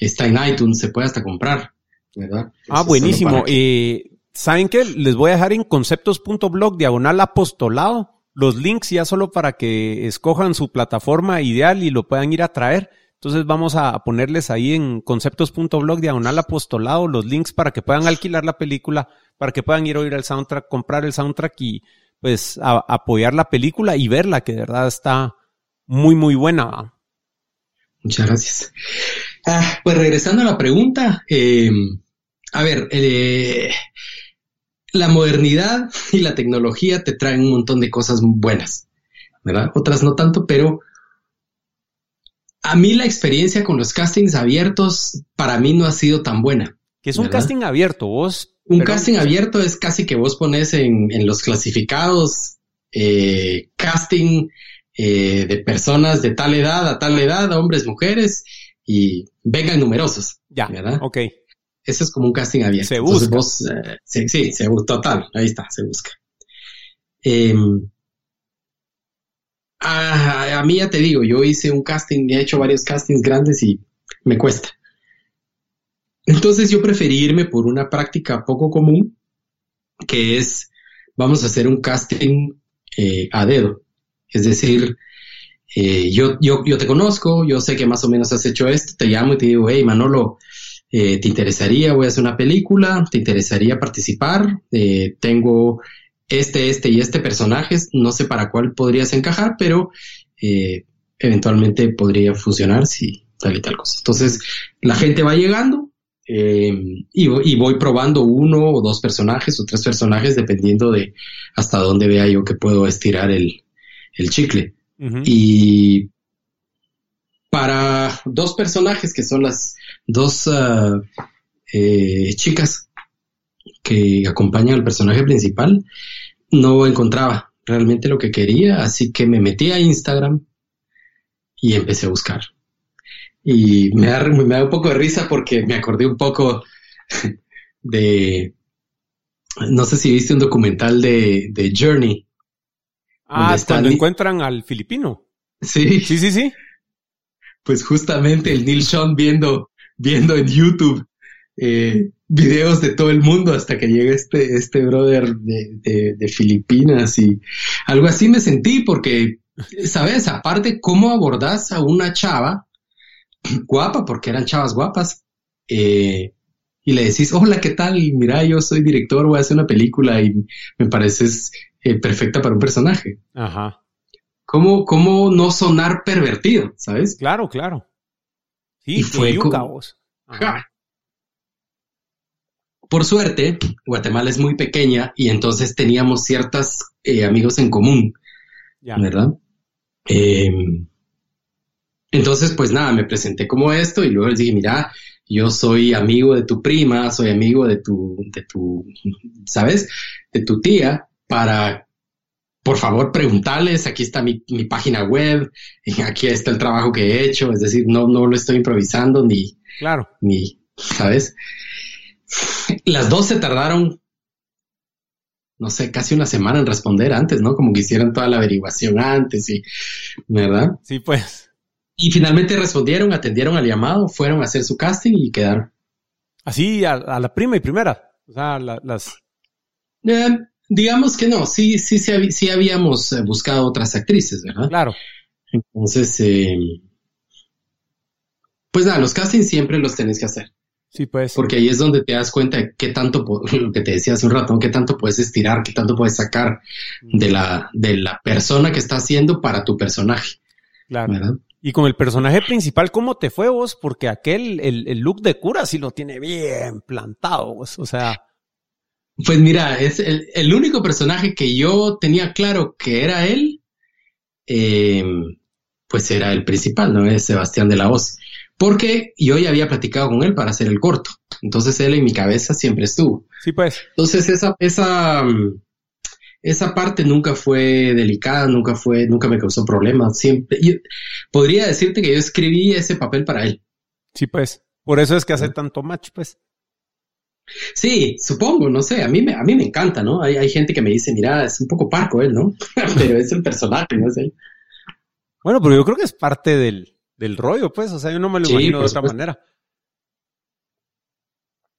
está en iTunes, se puede hasta comprar, ¿verdad? Ah, buenísimo. Eh, ¿Saben qué? Les voy a dejar en conceptos.blog diagonal apostolado los links ya solo para que escojan su plataforma ideal y lo puedan ir a traer. Entonces vamos a ponerles ahí en conceptos.blog diagonal apostolado los links para que puedan alquilar la película, para que puedan ir a oír el soundtrack, comprar el soundtrack y pues apoyar la película y verla, que de verdad está muy, muy buena. Muchas gracias. Ah, pues regresando a la pregunta, em, a ver, eh, la modernidad y la tecnología te traen un montón de cosas buenas, ¿verdad? Otras no tanto, pero a mí la experiencia con los castings abiertos para mí no ha sido tan buena. ¿Qué es un casting abierto? Vos. Un casting abierto es casi que vos pones en, los clasificados eh, casting eh, de personas de tal edad a tal edad, hombres, mujeres, y vengan numerosos. Ya, ¿verdad? Ok. Eso es como un casting abierto. Se busca. Eh, sí, sí, se, total, ahí está, se busca. Em, a, mí ya te digo, yo hice un casting, he hecho varios castings grandes y me cuesta. Entonces yo preferí irme por una práctica poco común, que es, vamos a hacer un casting eh, a dedo. Es decir, eh, yo, yo, yo te conozco, yo sé que más o menos has hecho esto, te llamo y te digo, hey Manolo, eh, ¿te interesaría? Voy a hacer una película, ¿te interesaría participar? tengo este, este y este personaje, no sé para cuál podrías encajar, pero eh, eventualmente podría funcionar si tal y tal cosa. Entonces, la gente va llegando eh, y, voy probando uno o dos personajes o tres personajes dependiendo de hasta dónde vea yo que puedo estirar el, chicle. Y para dos personajes que son las dos ah, eh, chicas que acompañan al personaje principal, no encontraba realmente lo que quería, así que me metí a Instagram y empecé a buscar. Y me da, me da un poco de risa porque me acordé un poco [LAUGHS] de, no sé si viste un documental de, de Journey. Ah, cuando encuentran al filipino. Sí. Sí, sí, sí. Pues justamente el Neil Sean viendo, viendo en YouTube eh, videos de todo el mundo hasta que llega este, este brother de, de, Filipinas y algo así me sentí porque, ¿sabes? Aparte, ¿cómo abordás a una chava guapa? Porque eran chavas guapas. Eh, y le decís, hola, ¿qué tal? Mira, yo soy director, voy a hacer una película y me pareces eh, perfecta para un personaje. Ajá. cómo, cómo no sonar pervertido, ¿sabes? Claro, claro. Sí, Y fue yuca, como- vos. Ajá. Por suerte, Guatemala es muy pequeña y entonces teníamos ciertos amigos en común, Ya. ¿verdad? Eh, entonces, pues nada, me presenté como esto y luego les dije, mira, yo soy amigo de tu prima, soy amigo de tu, de tu, ¿sabes? De tu tía, para, por favor, preguntarles, aquí está mi, mi página web, y [LAUGHS] aquí está el trabajo que he hecho, es decir, no, no lo estoy improvisando ni, Claro. ni, ¿sabes? Las dos se tardaron, no sé, casi una semana en responder antes, ¿no? Como que hicieron toda la averiguación antes y, ¿verdad? Sí, pues. Y finalmente respondieron, atendieron al llamado, fueron a hacer su casting y quedaron. Así a, a la prima y primera. O sea, la- las. Eh, digamos que no, sí, sí, sí, sí habíamos eh, buscado otras actrices, ¿verdad? Claro. Entonces, eh, pues nada, los castings siempre los tenés que hacer. Sí, pues. Porque ahí es donde te das cuenta de qué tanto, [LAUGHS] lo que te decía hace un rato, qué tanto puedes estirar, qué tanto puedes sacar de la, de la persona que está haciendo para tu personaje, Claro. ¿verdad? Y con el personaje principal, ¿cómo te fue vos? Porque aquel, el, el look de cura sí lo tiene bien plantado, vos. O sea, Pues mira, es el, el único personaje que yo tenía claro que era él, eh, pues era el principal, ¿no? Es Sebastián de la Voz. Porque yo ya había platicado con él para hacer el corto. Entonces él en mi cabeza siempre estuvo. sí, pues. Entonces esa, esa, mm, esa parte nunca fue delicada, nunca fue, nunca me causó problemas. Siempre, yo podría decirte que yo escribí ese papel para él. Sí, pues. Por eso es que hace tanto match, pues. Sí, supongo, no sé, a mí me, a mí me encanta, ¿no? Hay, hay gente que me dice, mira, es un poco parco él, ¿no? [LAUGHS] Pero es el personaje, no es él. Bueno, pero yo creo que es parte del, del rollo, pues. O sea, yo no me lo Sí, imagino de otra supuesto. manera.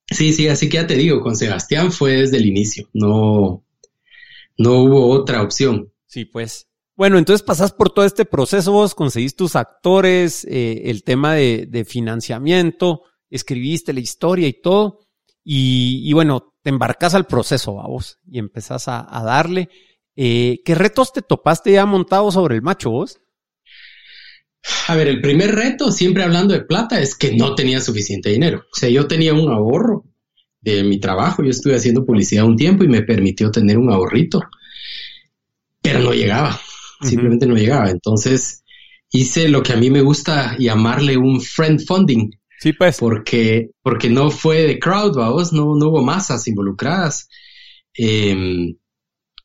Sí, sí, así que ya te digo, con Sebastián fue desde el inicio, no, no hubo otra opción. Sí, pues. Bueno, entonces pasás por todo este proceso, vos conseguís tus actores, eh, el tema de, de financiamiento, escribiste la historia y todo, y, y bueno, te embarcas al proceso, vos, y empezás a, a darle. Eh, ¿Qué retos te topaste ya montado sobre el macho, vos? A ver, el primer reto, siempre hablando de plata, es que no tenía suficiente dinero. O sea, yo tenía un ahorro de mi trabajo, yo estuve haciendo publicidad un tiempo y me permitió tener un ahorrito, pero no llegaba, simplemente no llegaba. Entonces hice lo que a mí me gusta llamarle un friend funding, Sí, pues. porque, porque no fue de crowd, vamos, no, no hubo masas involucradas. Eh,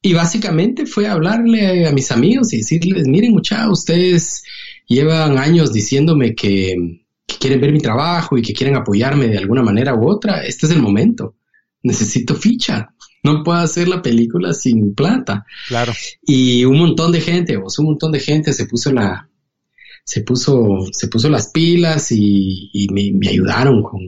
y básicamente fue hablarle a mis amigos y decirles, miren muchachos, ustedes llevan años diciéndome que, que quieren ver mi trabajo y que quieren apoyarme de alguna manera u otra. Este es el momento. Necesito ficha. No puedo hacer la película sin plata. Claro. Y un montón de gente, vos, un montón de gente se puso la, se puso, se puso las pilas y, y me, me ayudaron con,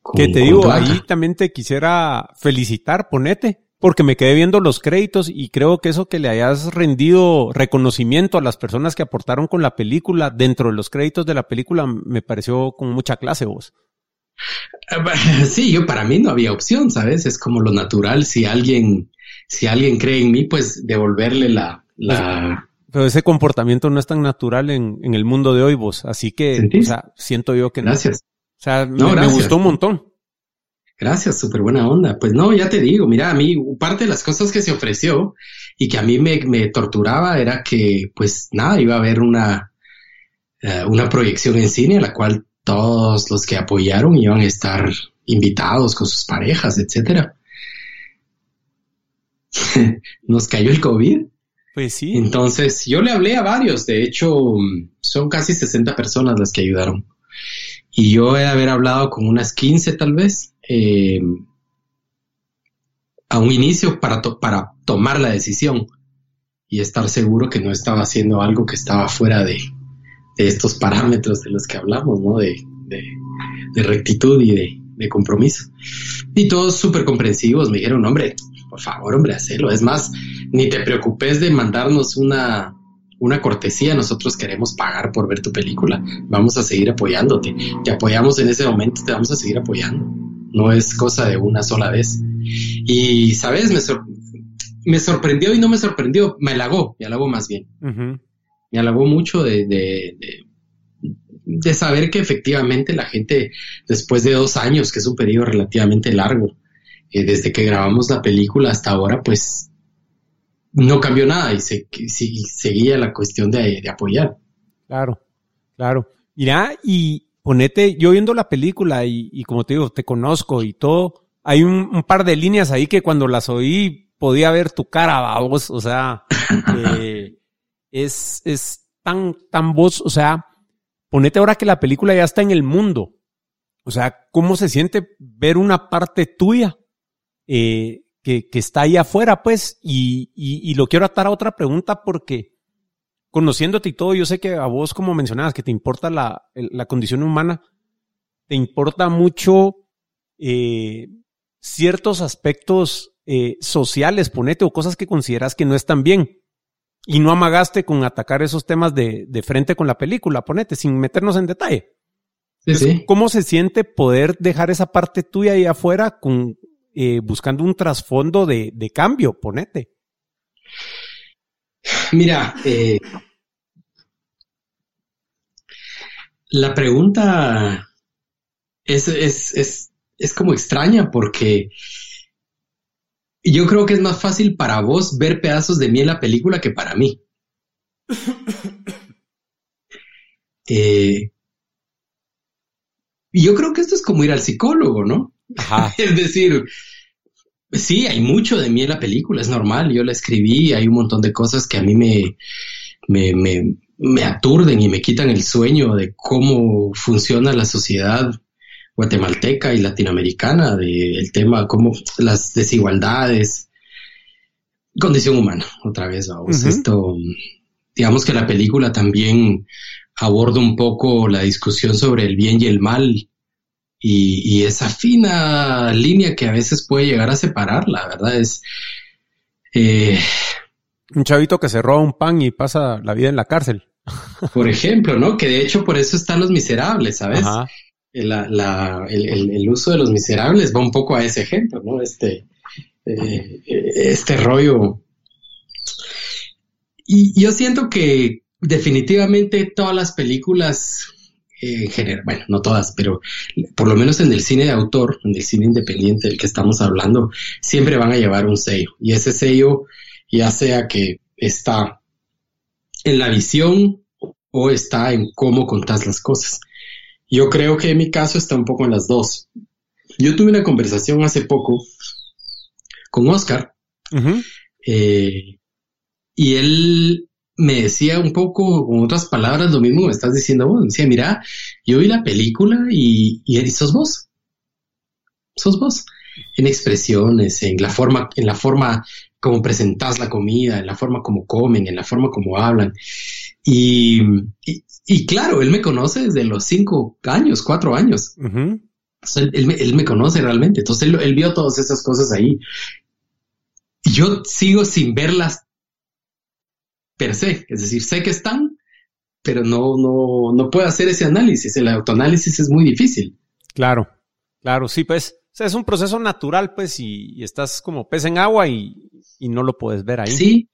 con- Que te con digo, plata. ahí también te quisiera felicitar, ponete, porque me quedé viendo los créditos y creo que eso que le hayas rendido reconocimiento a las personas que aportaron con la película dentro de los créditos de la película me pareció con mucha clase vos. Sí, yo para mí no había opción, ¿sabes? Es como lo natural. Si alguien, si alguien cree en mí, pues devolverle la, la, Pero ese comportamiento no es tan natural en, en el mundo de hoy vos, así que, ¿Sentís? o sea, siento yo que no. gracias. O sea, No, me, gustó un montón. Gracias, súper buena onda. Pues no, ya te digo, mira, a mí parte de las cosas que se ofreció y que a mí me, me torturaba era que, pues nada, iba a haber una, eh, una proyección en cine a la cual todos los que apoyaron iban a estar invitados con sus parejas, etcétera. [LAUGHS] Nos cayó el COVID. Pues sí. Entonces, yo le hablé a varios, de hecho, son casi 60 personas las que ayudaron. Y yo he de haber hablado con unas 15 tal vez, eh, a un inicio para, para tomar la decisión y estar seguro que no estaba haciendo algo que estaba fuera de, de estos parámetros de los que hablamos, ¿no? De, de- rectitud y de, de compromiso. Y todos súper comprensivos me dijeron, hombre, por favor, hombre, hacelo. Es más, ni te preocupes de mandarnos una, una cortesía. Nosotros queremos pagar por ver tu película. Vamos a seguir apoyándote. Te apoyamos en ese momento, te vamos a seguir apoyando. No es cosa de una sola vez. Y, ¿sabes? Me sor- me sorprendió y no me sorprendió, me halagó, me halagó más bien. Me halagó mucho de, de, de, saber que efectivamente la gente, después de dos años, que es un periodo relativamente largo, eh, desde que grabamos la película hasta ahora, pues no cambió nada y se, seguía la cuestión de, de apoyar. Claro, claro. Mira, y ponete, yo viendo la película y, como te digo, te conozco y todo, hay un, par de líneas ahí que cuando las oí podía ver tu cara, vos, o sea, [LAUGHS] eh, es, es tan, tan vos, o sea, ponete ahora que la película ya está en el mundo, o sea, ¿cómo se siente ver una parte tuya eh, que, que, está ahí afuera, pues? Y, y, y, lo quiero atar a otra pregunta porque conociéndote y todo, yo sé que a vos, como mencionabas, que te importa la, la condición humana, te importa mucho eh, ciertos aspectos eh, sociales, ponete, o cosas que consideras que no están bien. Y no amagaste con atacar esos temas de, de frente con la película, ponete, sin meternos en detalle. ¿Cómo se siente poder dejar esa parte tuya ahí afuera con, eh, buscando un trasfondo de, de cambio, ponete? Mira, eh, la pregunta es, es, es, como extraña porque yo creo que es más fácil para vos ver pedazos de mí en la película que para mí. [LAUGHS] Eh, y yo creo que esto es como ir al psicólogo, ¿no? [LAUGHS] es decir, Sí, hay mucho de mí en la película, es normal, yo la escribí, hay un montón de cosas que a mí me, me, me, me aturden y me quitan el sueño de cómo funciona la sociedad guatemalteca y latinoamericana, del tema, cómo las desigualdades, condición humana, otra vez, vamos, esto, digamos que la película también aborda un poco la discusión sobre el bien y el mal y, esa fina línea que a veces puede llegar a separar, la verdad es... Eh, un chavito que se roba un pan y pasa la vida en la cárcel. Por ejemplo, ¿no? Que de hecho por eso están los miserables, ¿sabes? el, uso de los miserables va un poco a ese ejemplo, ¿no? Este, eh, este rollo. Y yo siento que definitivamente todas las películas en general, bueno, no todas, pero por lo menos en el cine de autor, en el cine independiente del que estamos hablando, siempre van a llevar un sello. Y ese sello, ya sea que está en la visión o está en cómo contás las cosas. Yo creo que en mi caso está un poco en las dos. Yo tuve una conversación hace poco con Oscar eh, y él me decía un poco, con otras palabras, lo mismo me estás diciendo vos. Me decía, mira, yo vi la película y, y sos vos. Sos vos. En expresiones, en la forma, en la forma como presentas la comida, en la forma como comen, en la forma como hablan. Y, y, claro, él me conoce desde los cinco años, cuatro años. él, me conoce realmente. Entonces él, él vio todas esas cosas ahí. Yo sigo sin verlas per se, es decir, sé que están, pero no, no, no puedo hacer ese análisis. El autoanálisis es muy difícil. Claro, claro, sí, pues. es un proceso natural, pues, y, estás como pez en agua y, y, no lo puedes ver ahí. Sí,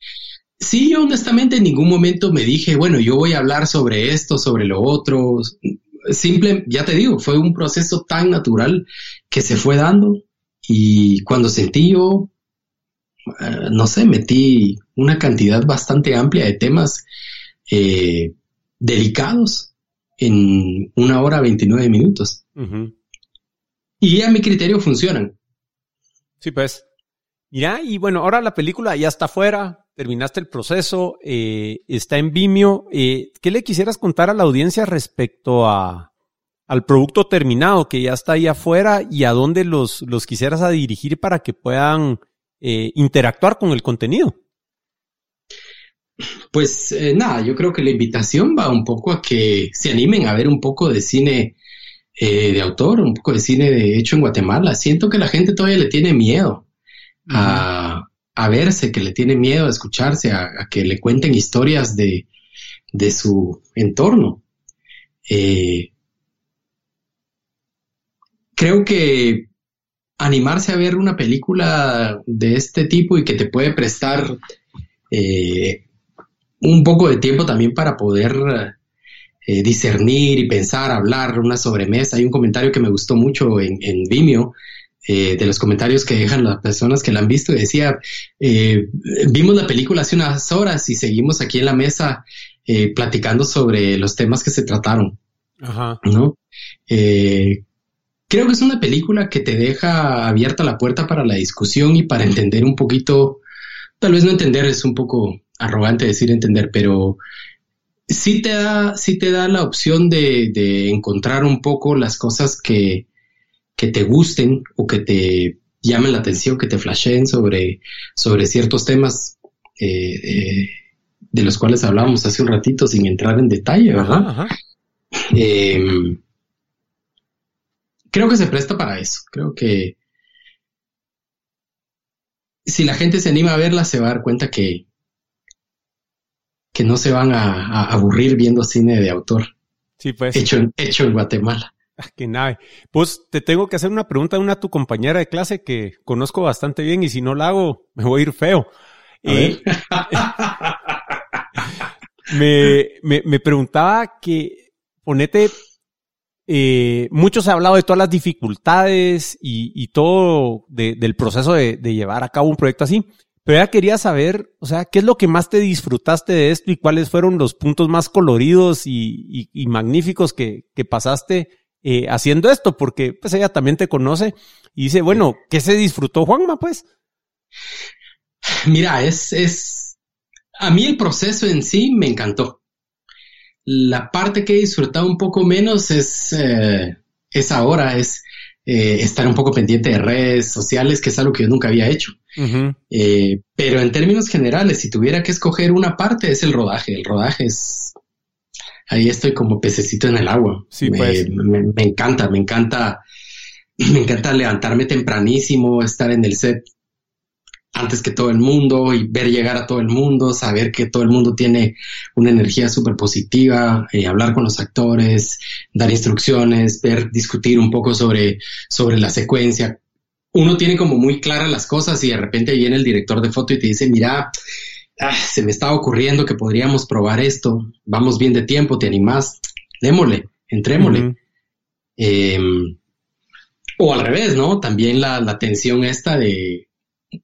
sí, yo honestamente en ningún momento me dije, bueno, yo voy a hablar sobre esto, sobre lo otro. Simple, ya te digo, fue un proceso tan natural que se fue dando y cuando sentí yo eh, no sé, metí una cantidad bastante amplia de temas eh, delicados en una hora 29 minutos. Y a mi criterio funcionan. Sí, pues. Mira, y bueno, ahora la película ya está fuera, terminaste el proceso, eh, está en Vimeo. ¿Qué le quisieras contar a la audiencia respecto a, al producto terminado que ya está ahí afuera y a dónde los, los quisieras a dirigir para que puedan eh, interactuar con el contenido? Pues eh, nada, yo creo que la invitación va un poco a que se animen a ver un poco de cine eh, de autor, un poco de cine de hecho en Guatemala. Siento que la gente todavía le tiene miedo a, verse, que le tiene miedo a escucharse, a, que le cuenten historias de, de su entorno. creo que animarse a ver una película de este tipo y que te puede prestar eh, un poco de tiempo también para poder eh, discernir y pensar, hablar, una sobremesa. Hay un comentario que me gustó mucho en, en Vimeo, eh, de los comentarios que dejan las personas que la han visto, y decía, vimos la película hace unas horas y seguimos aquí en la mesa platicando sobre los temas que se trataron. Ajá. ¿no? creo que es una película que te deja abierta la puerta para la discusión y para entender un poquito, tal vez no entender, es un poco arrogante decir entender, pero sí te da, sí te da la opción de, de encontrar un poco las cosas que, que te gusten o que te llamen la atención, que te flasheen sobre, sobre ciertos temas eh, eh, de los cuales hablábamos hace un ratito sin entrar en detalle, ¿verdad? Em, creo que se presta para eso. Creo que si la gente se anima a verla, se va a dar cuenta que, que no se van a, aburrir viendo cine de autor. Sí, pues. Hecho, en, hecho en Guatemala. Ah, qué nave. Pues te tengo que hacer una pregunta a una tu compañera de clase que conozco bastante bien y si no la hago, me voy a ir feo. Eh, [LAUGHS] me, me, me, preguntaba que ponete, eh, mucho se ha hablado de todas las dificultades y, y todo del proceso de, de, llevar a cabo un proyecto así. Pero ya quería saber, o sea, ¿qué es lo que más te disfrutaste de esto y cuáles fueron los puntos más coloridos y, y, magníficos que, que pasaste eh, haciendo esto? Porque pues ella también te conoce y dice, bueno, ¿qué se disfrutó Juanma, pues? Mira, es, es, a mí el proceso en sí me encantó. La parte que he disfrutado un poco menos es, eh, es ahora, es eh, estar un poco pendiente de redes sociales, que es algo que yo nunca había hecho. Eh, pero en términos generales, si tuviera que escoger una parte, es el rodaje. El rodaje es... Ahí estoy como pececito en el agua. Sí, me, pues. me, encanta, me encanta, [CLEARS THROAT] me encanta levantarme tempranísimo, estar en el set antes que todo el mundo y ver llegar a todo el mundo, saber que todo el mundo tiene una energía súper positiva, eh, hablar con los actores, dar instrucciones, ver, discutir un poco sobre, sobre la secuencia, uno tiene como muy claras las cosas y de repente viene el director de foto y te dice, mira, ah, se me estaba ocurriendo que podríamos probar esto, vamos bien de tiempo, te animás, démosle, entrémosle. Em, o al revés, ¿no? También la, tensión esta de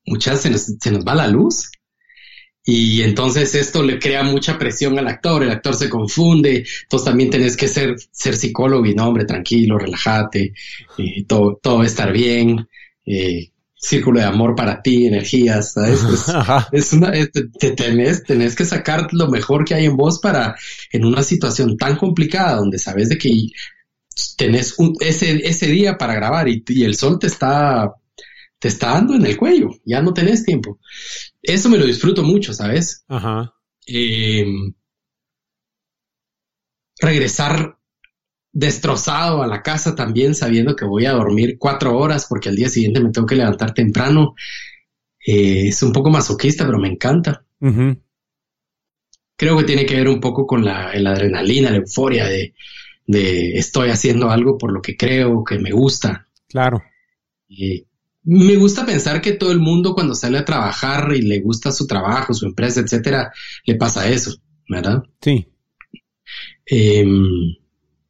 muchas se nos, se nos va la luz. Y entonces esto le crea mucha presión al actor, el actor se confunde, entonces también tenés que ser, ser psicólogo y no, hombre, tranquilo, relájate, y todo, todo va a estar bien. Eh, círculo de amor para ti, energías, ¿sabes? [LAUGHS] Es, una, te, tenés, tenés, que sacar lo mejor que hay en vos para, en una situación tan complicada donde sabes de que tenés un, ese, ese día para grabar y, el sol te está, te está dando en el cuello, ya no tenés tiempo. Eso me lo disfruto mucho, ¿sabes? Ajá. Eh, regresar destrozado a la casa también sabiendo que voy a dormir cuatro horas porque al día siguiente me tengo que levantar temprano. Eh, es un poco masoquista, pero me encanta. Creo que tiene que ver un poco con la, adrenalina, la euforia de, de, estoy haciendo algo por lo que creo, que me gusta. Claro. me gusta pensar que todo el mundo cuando sale a trabajar y le gusta su trabajo, su empresa, etcétera, le pasa eso, ¿verdad? Sí. Eh,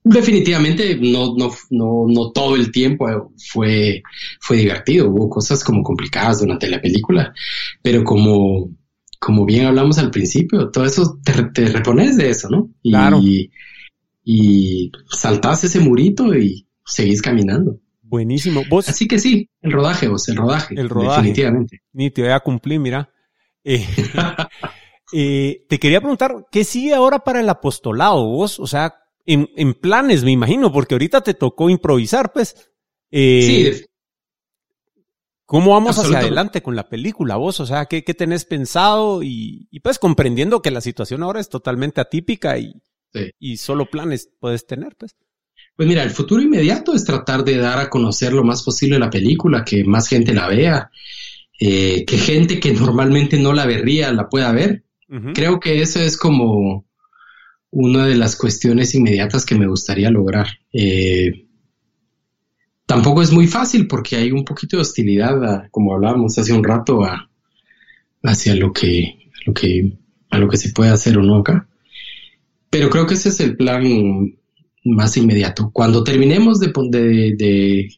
Definitivamente no, no, no, no todo el tiempo fue, fue divertido, hubo cosas como complicadas durante la película, pero como, como bien hablamos al principio, todo eso te, repones de eso, ¿no? Y, claro. Y, saltás ese murito y seguís caminando. Buenísimo. ¿Vos? Así que sí, el rodaje, vos, el rodaje. El rodaje. Definitivamente. Ni te voy a cumplir, mira. Eh, [LAUGHS] eh, te quería preguntar, ¿qué sigue ahora para el apostolado vos? O sea, en, en, planes, me imagino, porque ahorita te tocó improvisar, pues. Eh, sí. ¿Cómo vamos hacia adelante con la película, vos? O sea, ¿qué, qué tenés pensado? Y, y, pues comprendiendo que la situación ahora es totalmente atípica y, y solo planes puedes tener, pues. Pues mira, el futuro inmediato es tratar de dar a conocer lo más posible la película, que más gente la vea, eh, que gente que normalmente no la vería la pueda ver. Creo que eso es como una de las cuestiones inmediatas que me gustaría lograr. Eh, tampoco es muy fácil porque hay un poquito de hostilidad, como hablábamos hace un rato, a, hacia lo que, lo que, a lo que se puede hacer o no acá. Pero creo que ese es el plan más inmediato. Cuando terminemos de, de,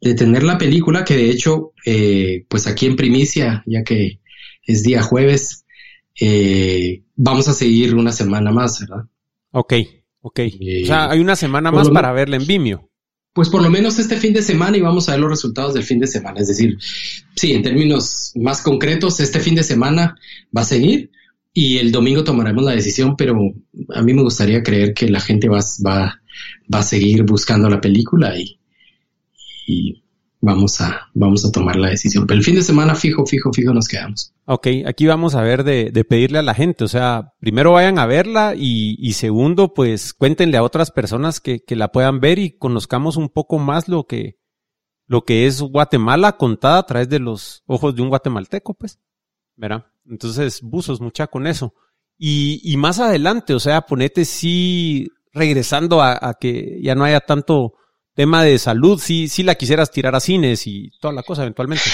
de, tener la película, que de hecho, eh, pues aquí en primicia, ya que es día jueves, eh, vamos a seguir una semana más, ¿verdad? Ok, ok. o sea, hay una semana más para verla en Vimeo. Pues por lo menos este fin de semana y vamos a ver los resultados del fin de semana. Es decir, sí, en términos más concretos, este fin de semana va a seguir y el domingo tomaremos la decisión, pero a mí me gustaría creer que la gente va, va, va a seguir buscando la película y, y vamos a, vamos a tomar la decisión. Pero el fin de semana fijo, fijo, fijo nos quedamos. Ok, aquí vamos a ver de, de pedirle a la gente, o sea, primero vayan a verla y, y segundo, pues cuéntenle a otras personas que, que, la puedan ver y conozcamos un poco más lo que, lo que es Guatemala contada a través de los ojos de un guatemalteco, pues. ¿Verdad? Entonces, buzos mucha con eso. Y, y más adelante, o sea, ponete sí regresando a, a que ya no haya tanto tema de salud, si, si la quisieras tirar a cines y toda la cosa eventualmente.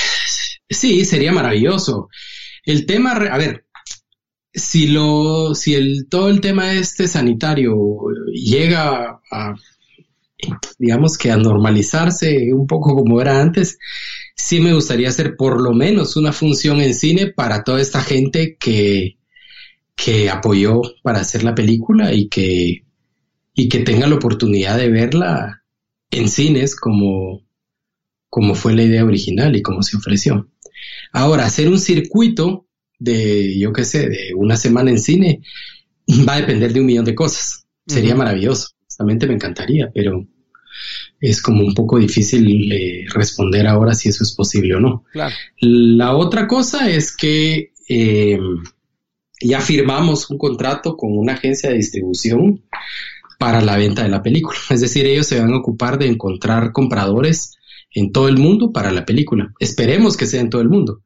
Sí, sería maravilloso. El tema, a ver, si lo, si el, todo el tema este sanitario llega a, digamos que a normalizarse un poco como era antes, sí me gustaría hacer por lo menos una función en cine para toda esta gente que, que apoyó para hacer la película y que, y que tenga la oportunidad de verla en cines como, como fue la idea original y como se ofreció. Ahora, hacer un circuito de, yo qué sé, de una semana en cine va a depender de un millón de cosas. Sería maravilloso. Honestamente me encantaría, pero es como un poco difícil eh, responder ahora si eso es posible o no. La otra cosa es que eh, ya firmamos un contrato con una agencia de distribución para la venta de la película. [LAUGHS] Es decir, ellos se van a ocupar de encontrar compradores en todo el mundo para la película. Esperemos que sea en todo el mundo,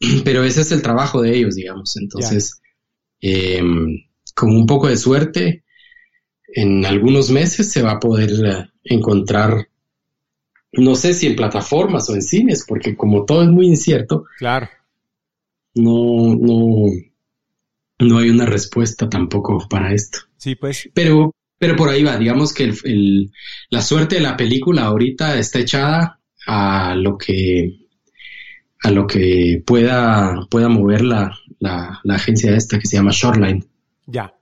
[CLEARS THROAT] pero ese es el trabajo de ellos, digamos. Entonces, em, con un poco de suerte, en algunos meses se va a poder eh, encontrar, no sé si en plataformas o en cines, porque como todo es muy incierto, claro. no, no, no hay una respuesta tampoco para esto. Sí, pues. Pero pero por ahí va, digamos que la suerte de la película ahorita está echada a lo que a lo que pueda, pueda mover la, la, agencia esta que se llama Shoreline. Ya,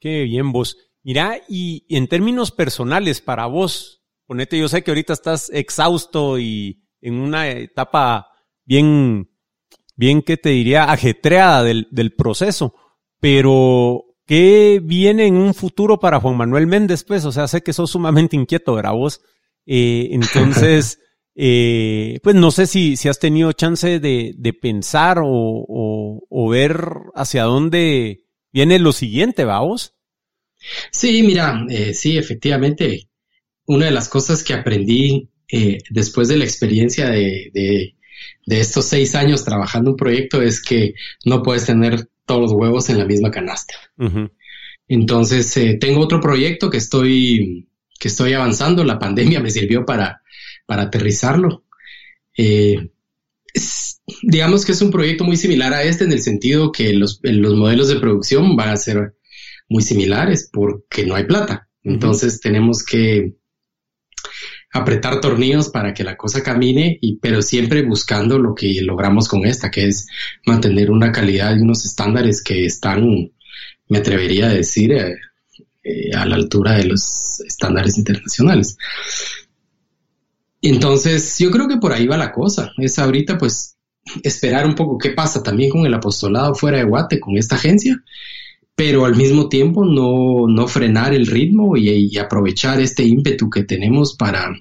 qué bien vos. Mira, y, en términos personales para vos, ponete, yo sé que ahorita estás exhausto y en una etapa bien, bien, ¿qué te diría? Ajetreada del, del proceso, pero ¿Qué viene en un futuro para Juan Manuel Méndez? Pues, o sea, sé que sos sumamente inquieto, ¿verdad vos? Eh, entonces, [LAUGHS] eh, pues no sé si, si has tenido chance de, de pensar o, o, ver hacia dónde viene lo siguiente, ¿va vos? Sí, mira, eh, sí, efectivamente, una de las cosas que aprendí eh, después de la experiencia de, de, de estos seis años trabajando un proyecto es que no puedes tener todos los huevos en la misma canasta. Entonces, eh, tengo otro proyecto que estoy, que estoy avanzando. La pandemia me sirvió para, para aterrizarlo. Eh, digamos que es un proyecto muy similar a este en el sentido que los, los modelos de producción van a ser muy similares porque no hay plata. Entonces tenemos que apretar tornillos para que la cosa camine, y, pero siempre buscando lo que logramos con esta, que es mantener una calidad y unos estándares que están, me atrevería a decir, eh, eh, a la altura de los estándares internacionales. Entonces, yo creo que por ahí va la cosa. Es ahorita, pues, esperar un poco qué pasa también con el apostolado fuera de Guate, con esta agencia, pero al mismo tiempo no, no frenar el ritmo y, aprovechar este ímpetu que tenemos para,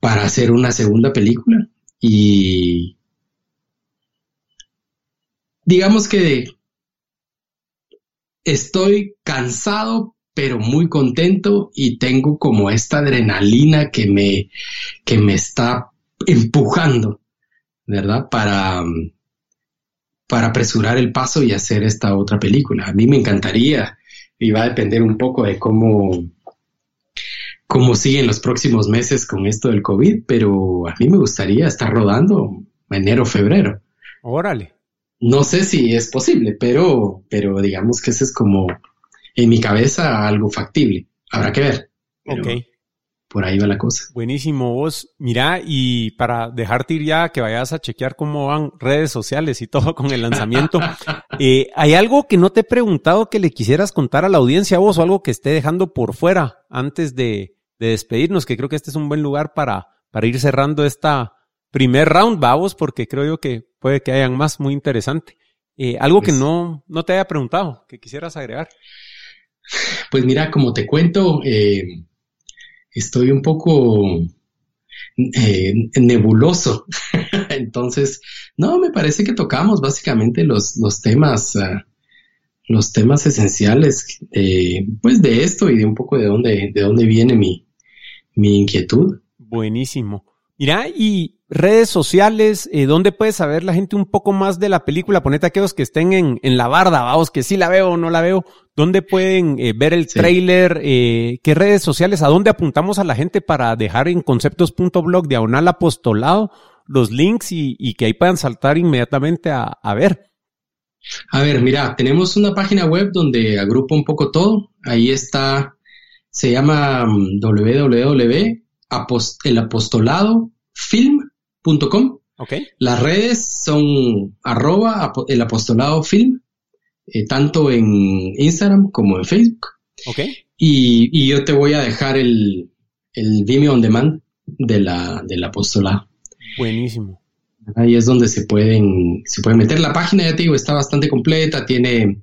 para hacer una segunda película. Y digamos que estoy cansado, pero muy contento y tengo como esta adrenalina que me, que me está empujando, ¿verdad? Para, para apresurar el paso y hacer esta otra película. A mí me encantaría y va a depender un poco de cómo cómo siguen los próximos meses con esto del COVID, pero a mí me gustaría estar rodando enero, febrero. Órale. No sé si es posible, pero, pero digamos que ese es como en mi cabeza algo factible. Habrá que ver. ok. Por ahí va la cosa. Buenísimo, vos. Mira, y para dejarte ir ya, que vayas a chequear cómo van redes sociales y [LAUGHS] todo con el lanzamiento, [LAUGHS] eh, ¿hay algo que no te he preguntado que le quisieras contar a la audiencia vos o algo que esté dejando por fuera antes de, de despedirnos? Que creo que este es un buen lugar para, para ir cerrando esta primer round, vamos, porque creo yo que puede que hayan más muy interesante. Eh, algo que pues no, no te haya preguntado, que quisieras agregar. Pues mira, como te cuento, eh, estoy un poco eh, nebuloso. [LAUGHS] Entonces, no, me parece que tocamos básicamente los, los temas, uh, los temas esenciales de, pues de esto y de un poco de dónde, de dónde viene mi, mi inquietud. Buenísimo. Mira, y redes sociales, eh, ¿dónde puede saber la gente un poco más de la película? Ponete a aquellos que estén en, en la barda, vamos, que sí la veo o no la veo. ¿Dónde pueden eh, ver el tráiler? Eh, ¿Qué redes sociales? ¿A dónde apuntamos a la gente para dejar en conceptos.blog diagonal apostolado los links y, y, que ahí puedan saltar inmediatamente a, a ver? A ver, mira, tenemos una página web donde agrupa un poco todo. Ahí está, se llama mm, www.elapostoladofilm.com. Okay. Las redes son arroba el apostolado film, eh, tanto en Instagram como en Facebook. Okay. Y, y, yo te voy a dejar el, el Vimeo on Demand de la, del apostolado. Buenísimo. Ahí es donde se pueden, se pueden meter. La página, ya te digo, está bastante completa, tiene,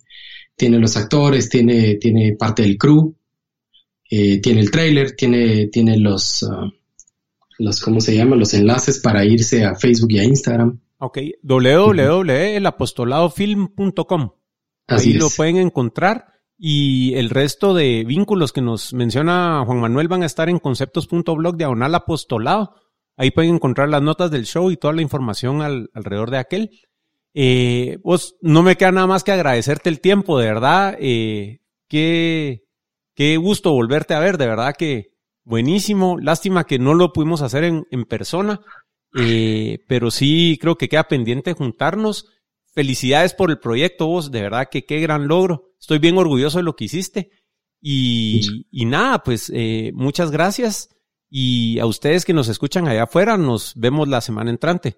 tiene los actores, tiene, tiene parte del crew, eh, tiene el trailer, tiene, tiene los, uh, los, ¿cómo se llama? Los enlaces para irse a Facebook y a Instagram. Ok, www.elapostoladofilm.com. Ahí lo pueden encontrar y el resto de vínculos que nos menciona Juan Manuel van a estar en conceptos.blog diagonal apostolado. Ahí pueden encontrar las notas del show y toda la información al, alrededor de aquel. Eh, vos no me queda nada más que agradecerte el tiempo, de verdad. Eh, qué, qué gusto volverte a ver, de verdad que buenísimo. Lástima que no lo pudimos hacer en, en persona, eh, pero sí creo que queda pendiente juntarnos. Felicidades por el proyecto, vos, de verdad que qué gran logro. Estoy bien orgulloso de lo que hiciste. Y, y nada, pues eh, muchas gracias. Y a ustedes que nos escuchan allá afuera, nos vemos la semana entrante.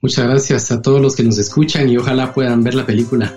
Muchas gracias a todos los que nos escuchan y ojalá puedan ver la película.